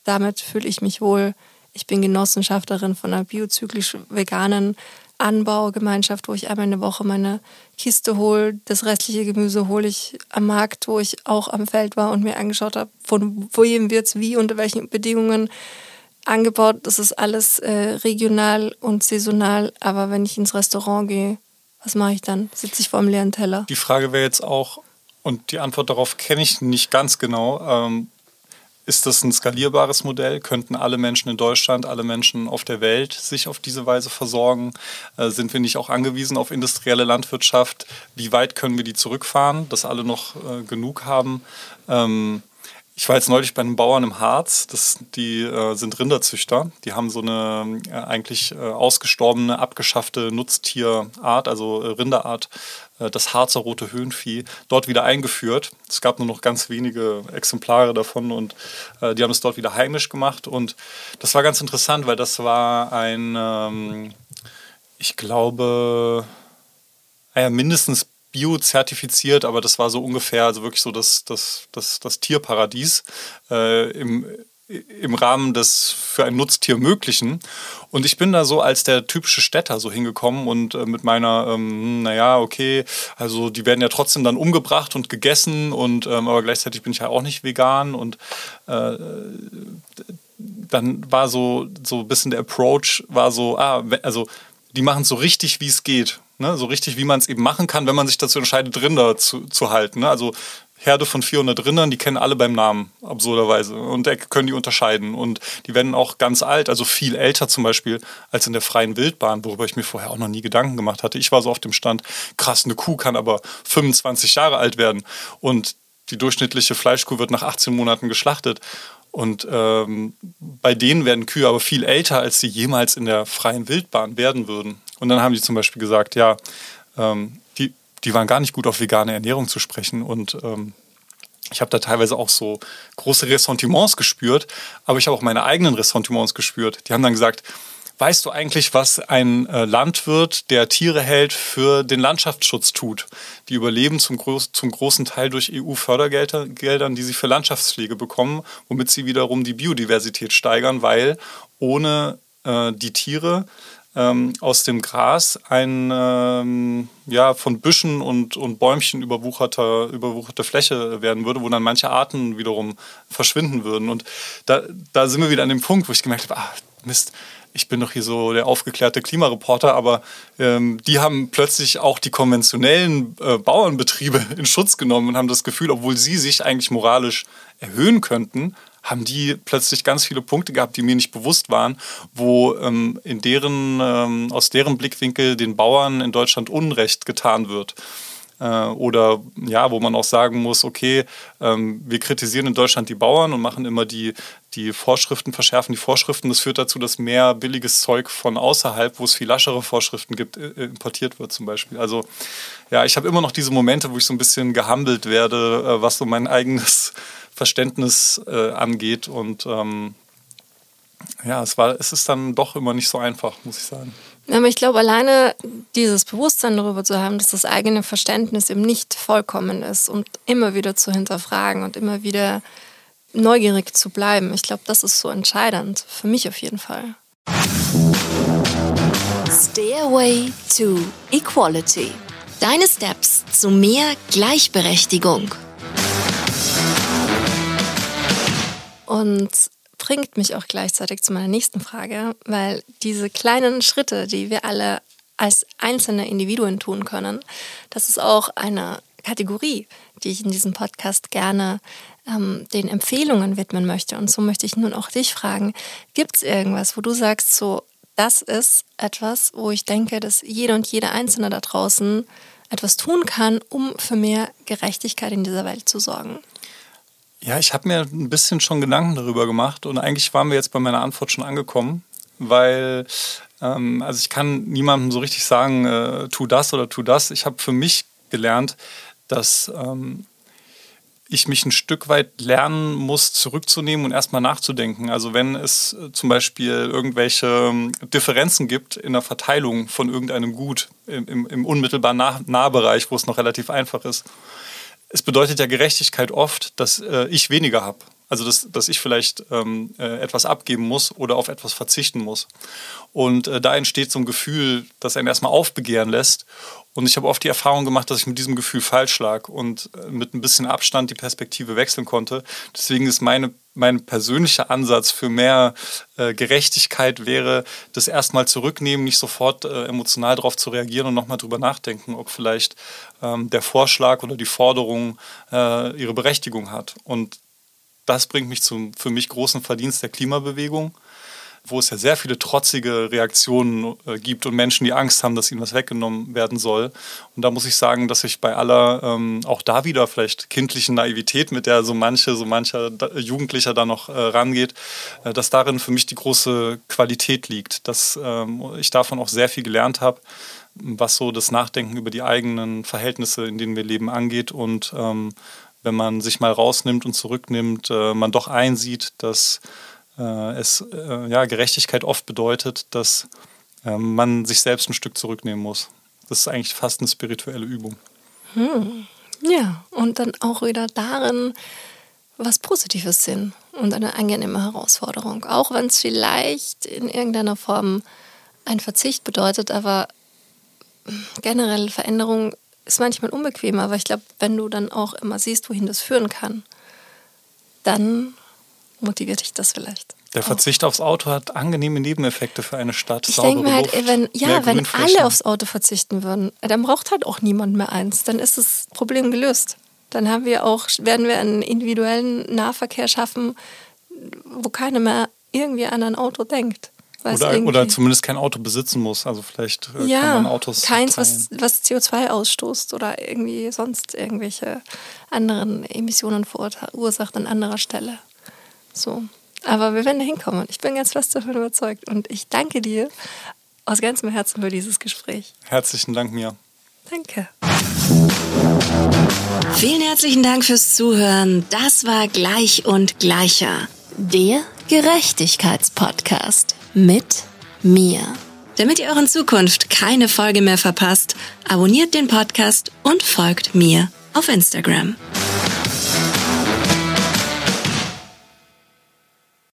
damit fühle ich mich wohl. Ich bin Genossenschaftlerin von einer biozyklisch veganen Anbaugemeinschaft, wo ich einmal in der Woche meine Kiste hole. Das restliche Gemüse hole ich am Markt, wo ich auch am Feld war und mir angeschaut habe, von wohin wird es wie, unter welchen Bedingungen angebaut. Das ist alles äh, regional und saisonal. Aber wenn ich ins Restaurant gehe, was mache ich dann? Sitze ich vor einem leeren Teller? Die Frage wäre jetzt auch, und die Antwort darauf kenne ich nicht ganz genau. Ähm, ist das ein skalierbares Modell? Könnten alle Menschen in Deutschland, alle Menschen auf der Welt sich auf diese Weise versorgen? Äh, sind wir nicht auch angewiesen auf industrielle Landwirtschaft? Wie weit können wir die zurückfahren, dass alle noch äh, genug haben? Ähm, ich war jetzt neulich bei einem Bauern im Harz, das, die äh, sind Rinderzüchter. Die haben so eine äh, eigentlich äh, ausgestorbene, abgeschaffte Nutztierart, also äh, Rinderart, äh, das Harzer rote Höhenvieh, dort wieder eingeführt. Es gab nur noch ganz wenige Exemplare davon und äh, die haben es dort wieder heimisch gemacht. Und das war ganz interessant, weil das war ein, ähm, ich glaube, naja, mindestens biozertifiziert, aber das war so ungefähr, also wirklich so das, das, das, das Tierparadies äh, im, im Rahmen des für ein Nutztier Möglichen. Und ich bin da so als der typische Städter so hingekommen und äh, mit meiner, ähm, naja, okay, also die werden ja trotzdem dann umgebracht und gegessen und ähm, aber gleichzeitig bin ich ja auch nicht vegan und äh, dann war so, so ein bisschen der Approach, war so, ah, also die machen es so richtig, wie es geht. Ne? So richtig, wie man es eben machen kann, wenn man sich dazu entscheidet, Rinder zu, zu halten. Ne? Also Herde von 400 Rindern, die kennen alle beim Namen, absurderweise. Und können die unterscheiden. Und die werden auch ganz alt, also viel älter zum Beispiel als in der freien Wildbahn, worüber ich mir vorher auch noch nie Gedanken gemacht hatte. Ich war so auf dem Stand, krass, eine Kuh kann aber 25 Jahre alt werden. Und die durchschnittliche Fleischkuh wird nach 18 Monaten geschlachtet. Und ähm, bei denen werden Kühe aber viel älter, als sie jemals in der freien Wildbahn werden würden. Und dann haben die zum Beispiel gesagt, ja, ähm, die, die waren gar nicht gut auf vegane Ernährung zu sprechen. Und ähm, ich habe da teilweise auch so große Ressentiments gespürt, aber ich habe auch meine eigenen Ressentiments gespürt. Die haben dann gesagt, Weißt du eigentlich, was ein äh, Landwirt, der Tiere hält, für den Landschaftsschutz tut? Die überleben zum, groß, zum großen Teil durch EU-Fördergeldern, die sie für Landschaftspflege bekommen, womit sie wiederum die Biodiversität steigern, weil ohne äh, die Tiere ähm, aus dem Gras ein ähm, ja, von Büschen und, und Bäumchen überwucherte, überwucherte Fläche werden würde, wo dann manche Arten wiederum verschwinden würden. Und da, da sind wir wieder an dem Punkt, wo ich gemerkt habe, ah, Mist, ich bin doch hier so der aufgeklärte Klimareporter, aber ähm, die haben plötzlich auch die konventionellen äh, Bauernbetriebe in Schutz genommen und haben das Gefühl, obwohl sie sich eigentlich moralisch erhöhen könnten, haben die plötzlich ganz viele Punkte gehabt, die mir nicht bewusst waren, wo ähm, in deren, ähm, aus deren Blickwinkel den Bauern in Deutschland Unrecht getan wird. Äh, oder ja, wo man auch sagen muss, okay, ähm, wir kritisieren in Deutschland die Bauern und machen immer die, die Vorschriften, verschärfen die Vorschriften. Das führt dazu, dass mehr billiges Zeug von außerhalb, wo es viel laschere Vorschriften gibt, äh, importiert wird zum Beispiel. Also ja, ich habe immer noch diese Momente, wo ich so ein bisschen gehandelt werde, äh, was so mein eigenes Verständnis äh, angeht. Und ähm, ja, es, war, es ist dann doch immer nicht so einfach, muss ich sagen. Aber ich glaube, alleine dieses Bewusstsein darüber zu haben, dass das eigene Verständnis eben nicht vollkommen ist und immer wieder zu hinterfragen und immer wieder neugierig zu bleiben, ich glaube, das ist so entscheidend. Für mich auf jeden Fall. Stairway to Equality. Deine Steps zu mehr Gleichberechtigung. Und bringt mich auch gleichzeitig zu meiner nächsten Frage, weil diese kleinen Schritte, die wir alle als einzelne Individuen tun können, das ist auch eine Kategorie, die ich in diesem Podcast gerne ähm, den Empfehlungen widmen möchte. Und so möchte ich nun auch dich fragen, gibt es irgendwas, wo du sagst, so, das ist etwas, wo ich denke, dass jede und jede Einzelne da draußen etwas tun kann, um für mehr Gerechtigkeit in dieser Welt zu sorgen? Ja, ich habe mir ein bisschen schon Gedanken darüber gemacht und eigentlich waren wir jetzt bei meiner Antwort schon angekommen, weil ähm, also ich kann niemandem so richtig sagen, äh, tu das oder tu das. Ich habe für mich gelernt, dass ähm, ich mich ein Stück weit lernen muss, zurückzunehmen und erstmal nachzudenken. Also wenn es äh, zum Beispiel irgendwelche ähm, Differenzen gibt in der Verteilung von irgendeinem Gut im, im, unmittelbaren nah Nahbereich, wo es noch relativ einfach ist, es bedeutet ja Gerechtigkeit oft, dass äh, ich weniger habe. Also dass, dass ich vielleicht ähm, äh, etwas abgeben muss oder auf etwas verzichten muss. Und äh, da entsteht so ein Gefühl, das einen erstmal aufbegehren lässt. Und ich habe oft die Erfahrung gemacht, dass ich mit diesem Gefühl falsch lag und äh, mit ein bisschen Abstand die Perspektive wechseln konnte. Deswegen ist meine, mein persönlicher Ansatz für mehr äh, Gerechtigkeit wäre, das erstmal zurücknehmen, nicht sofort äh, emotional darauf zu reagieren und nochmal drüber nachdenken, ob vielleicht ähm, der Vorschlag oder die Forderung äh, ihre Berechtigung hat. Und das bringt mich zum für mich großen Verdienst der Klimabewegung wo es ja sehr viele trotzige Reaktionen äh, gibt und Menschen, die Angst haben, dass ihnen was weggenommen werden soll. Und da muss ich sagen, dass ich bei aller, ähm, auch da wieder vielleicht kindlichen Naivität, mit der so manche, so mancher Jugendlicher da noch äh, rangeht, äh, dass darin für mich die große Qualität liegt, dass ähm, ich davon auch sehr viel gelernt habe was so das Nachdenken über die eigenen Verhältnisse, in denen wir leben, angeht. Und ähm, wenn man sich mal rausnimmt und zurücknimmt, äh, man doch einsieht, dass äh, es äh, ja, Gerechtigkeit oft bedeutet, dass äh, man sich selbst ein Stück zurücknehmen muss. Das ist eigentlich fast eine spirituelle Übung. Hm. Ja, und dann auch wieder darin was Positives sehen und eine angenehme Herausforderung. Auch wenn es vielleicht in irgendeiner Form ein Verzicht bedeutet, aber generell Veränderung ist manchmal unbequemer. Aber ich glaube, wenn du dann auch immer siehst, wohin das führen kann, dann motiviert dich das vielleicht. Der Verzicht aufs Auto hat angenehme Nebeneffekte für eine Stadt. Ich denke mir halt, wenn, ja, wenn alle aufs Auto verzichten würden, dann braucht halt auch niemand mehr eins. Dann ist das Problem gelöst. Dann haben wir auch, werden wir einen individuellen Nahverkehr schaffen, wo keiner mehr irgendwie an ein Auto denkt. Oder, oder, zumindest kein Auto besitzen muss. Also vielleicht äh, ja, kann man Autos. Keins, was, was, CO2 ausstoßt oder irgendwie sonst irgendwelche anderen Emissionen verursacht an anderer Stelle. So. Aber wir werden da hinkommen. Ich bin ganz fest davon überzeugt. Und ich danke dir aus ganzem Herzen für dieses Gespräch. Herzlichen Dank, Mia. Danke. Vielen herzlichen Dank fürs Zuhören. Das war Gleich und Gleicher. Der Gerechtigkeitspodcast mit mir. Damit ihr auch in Zukunft keine Folge mehr verpasst, abonniert den Podcast und folgt mir auf Instagram.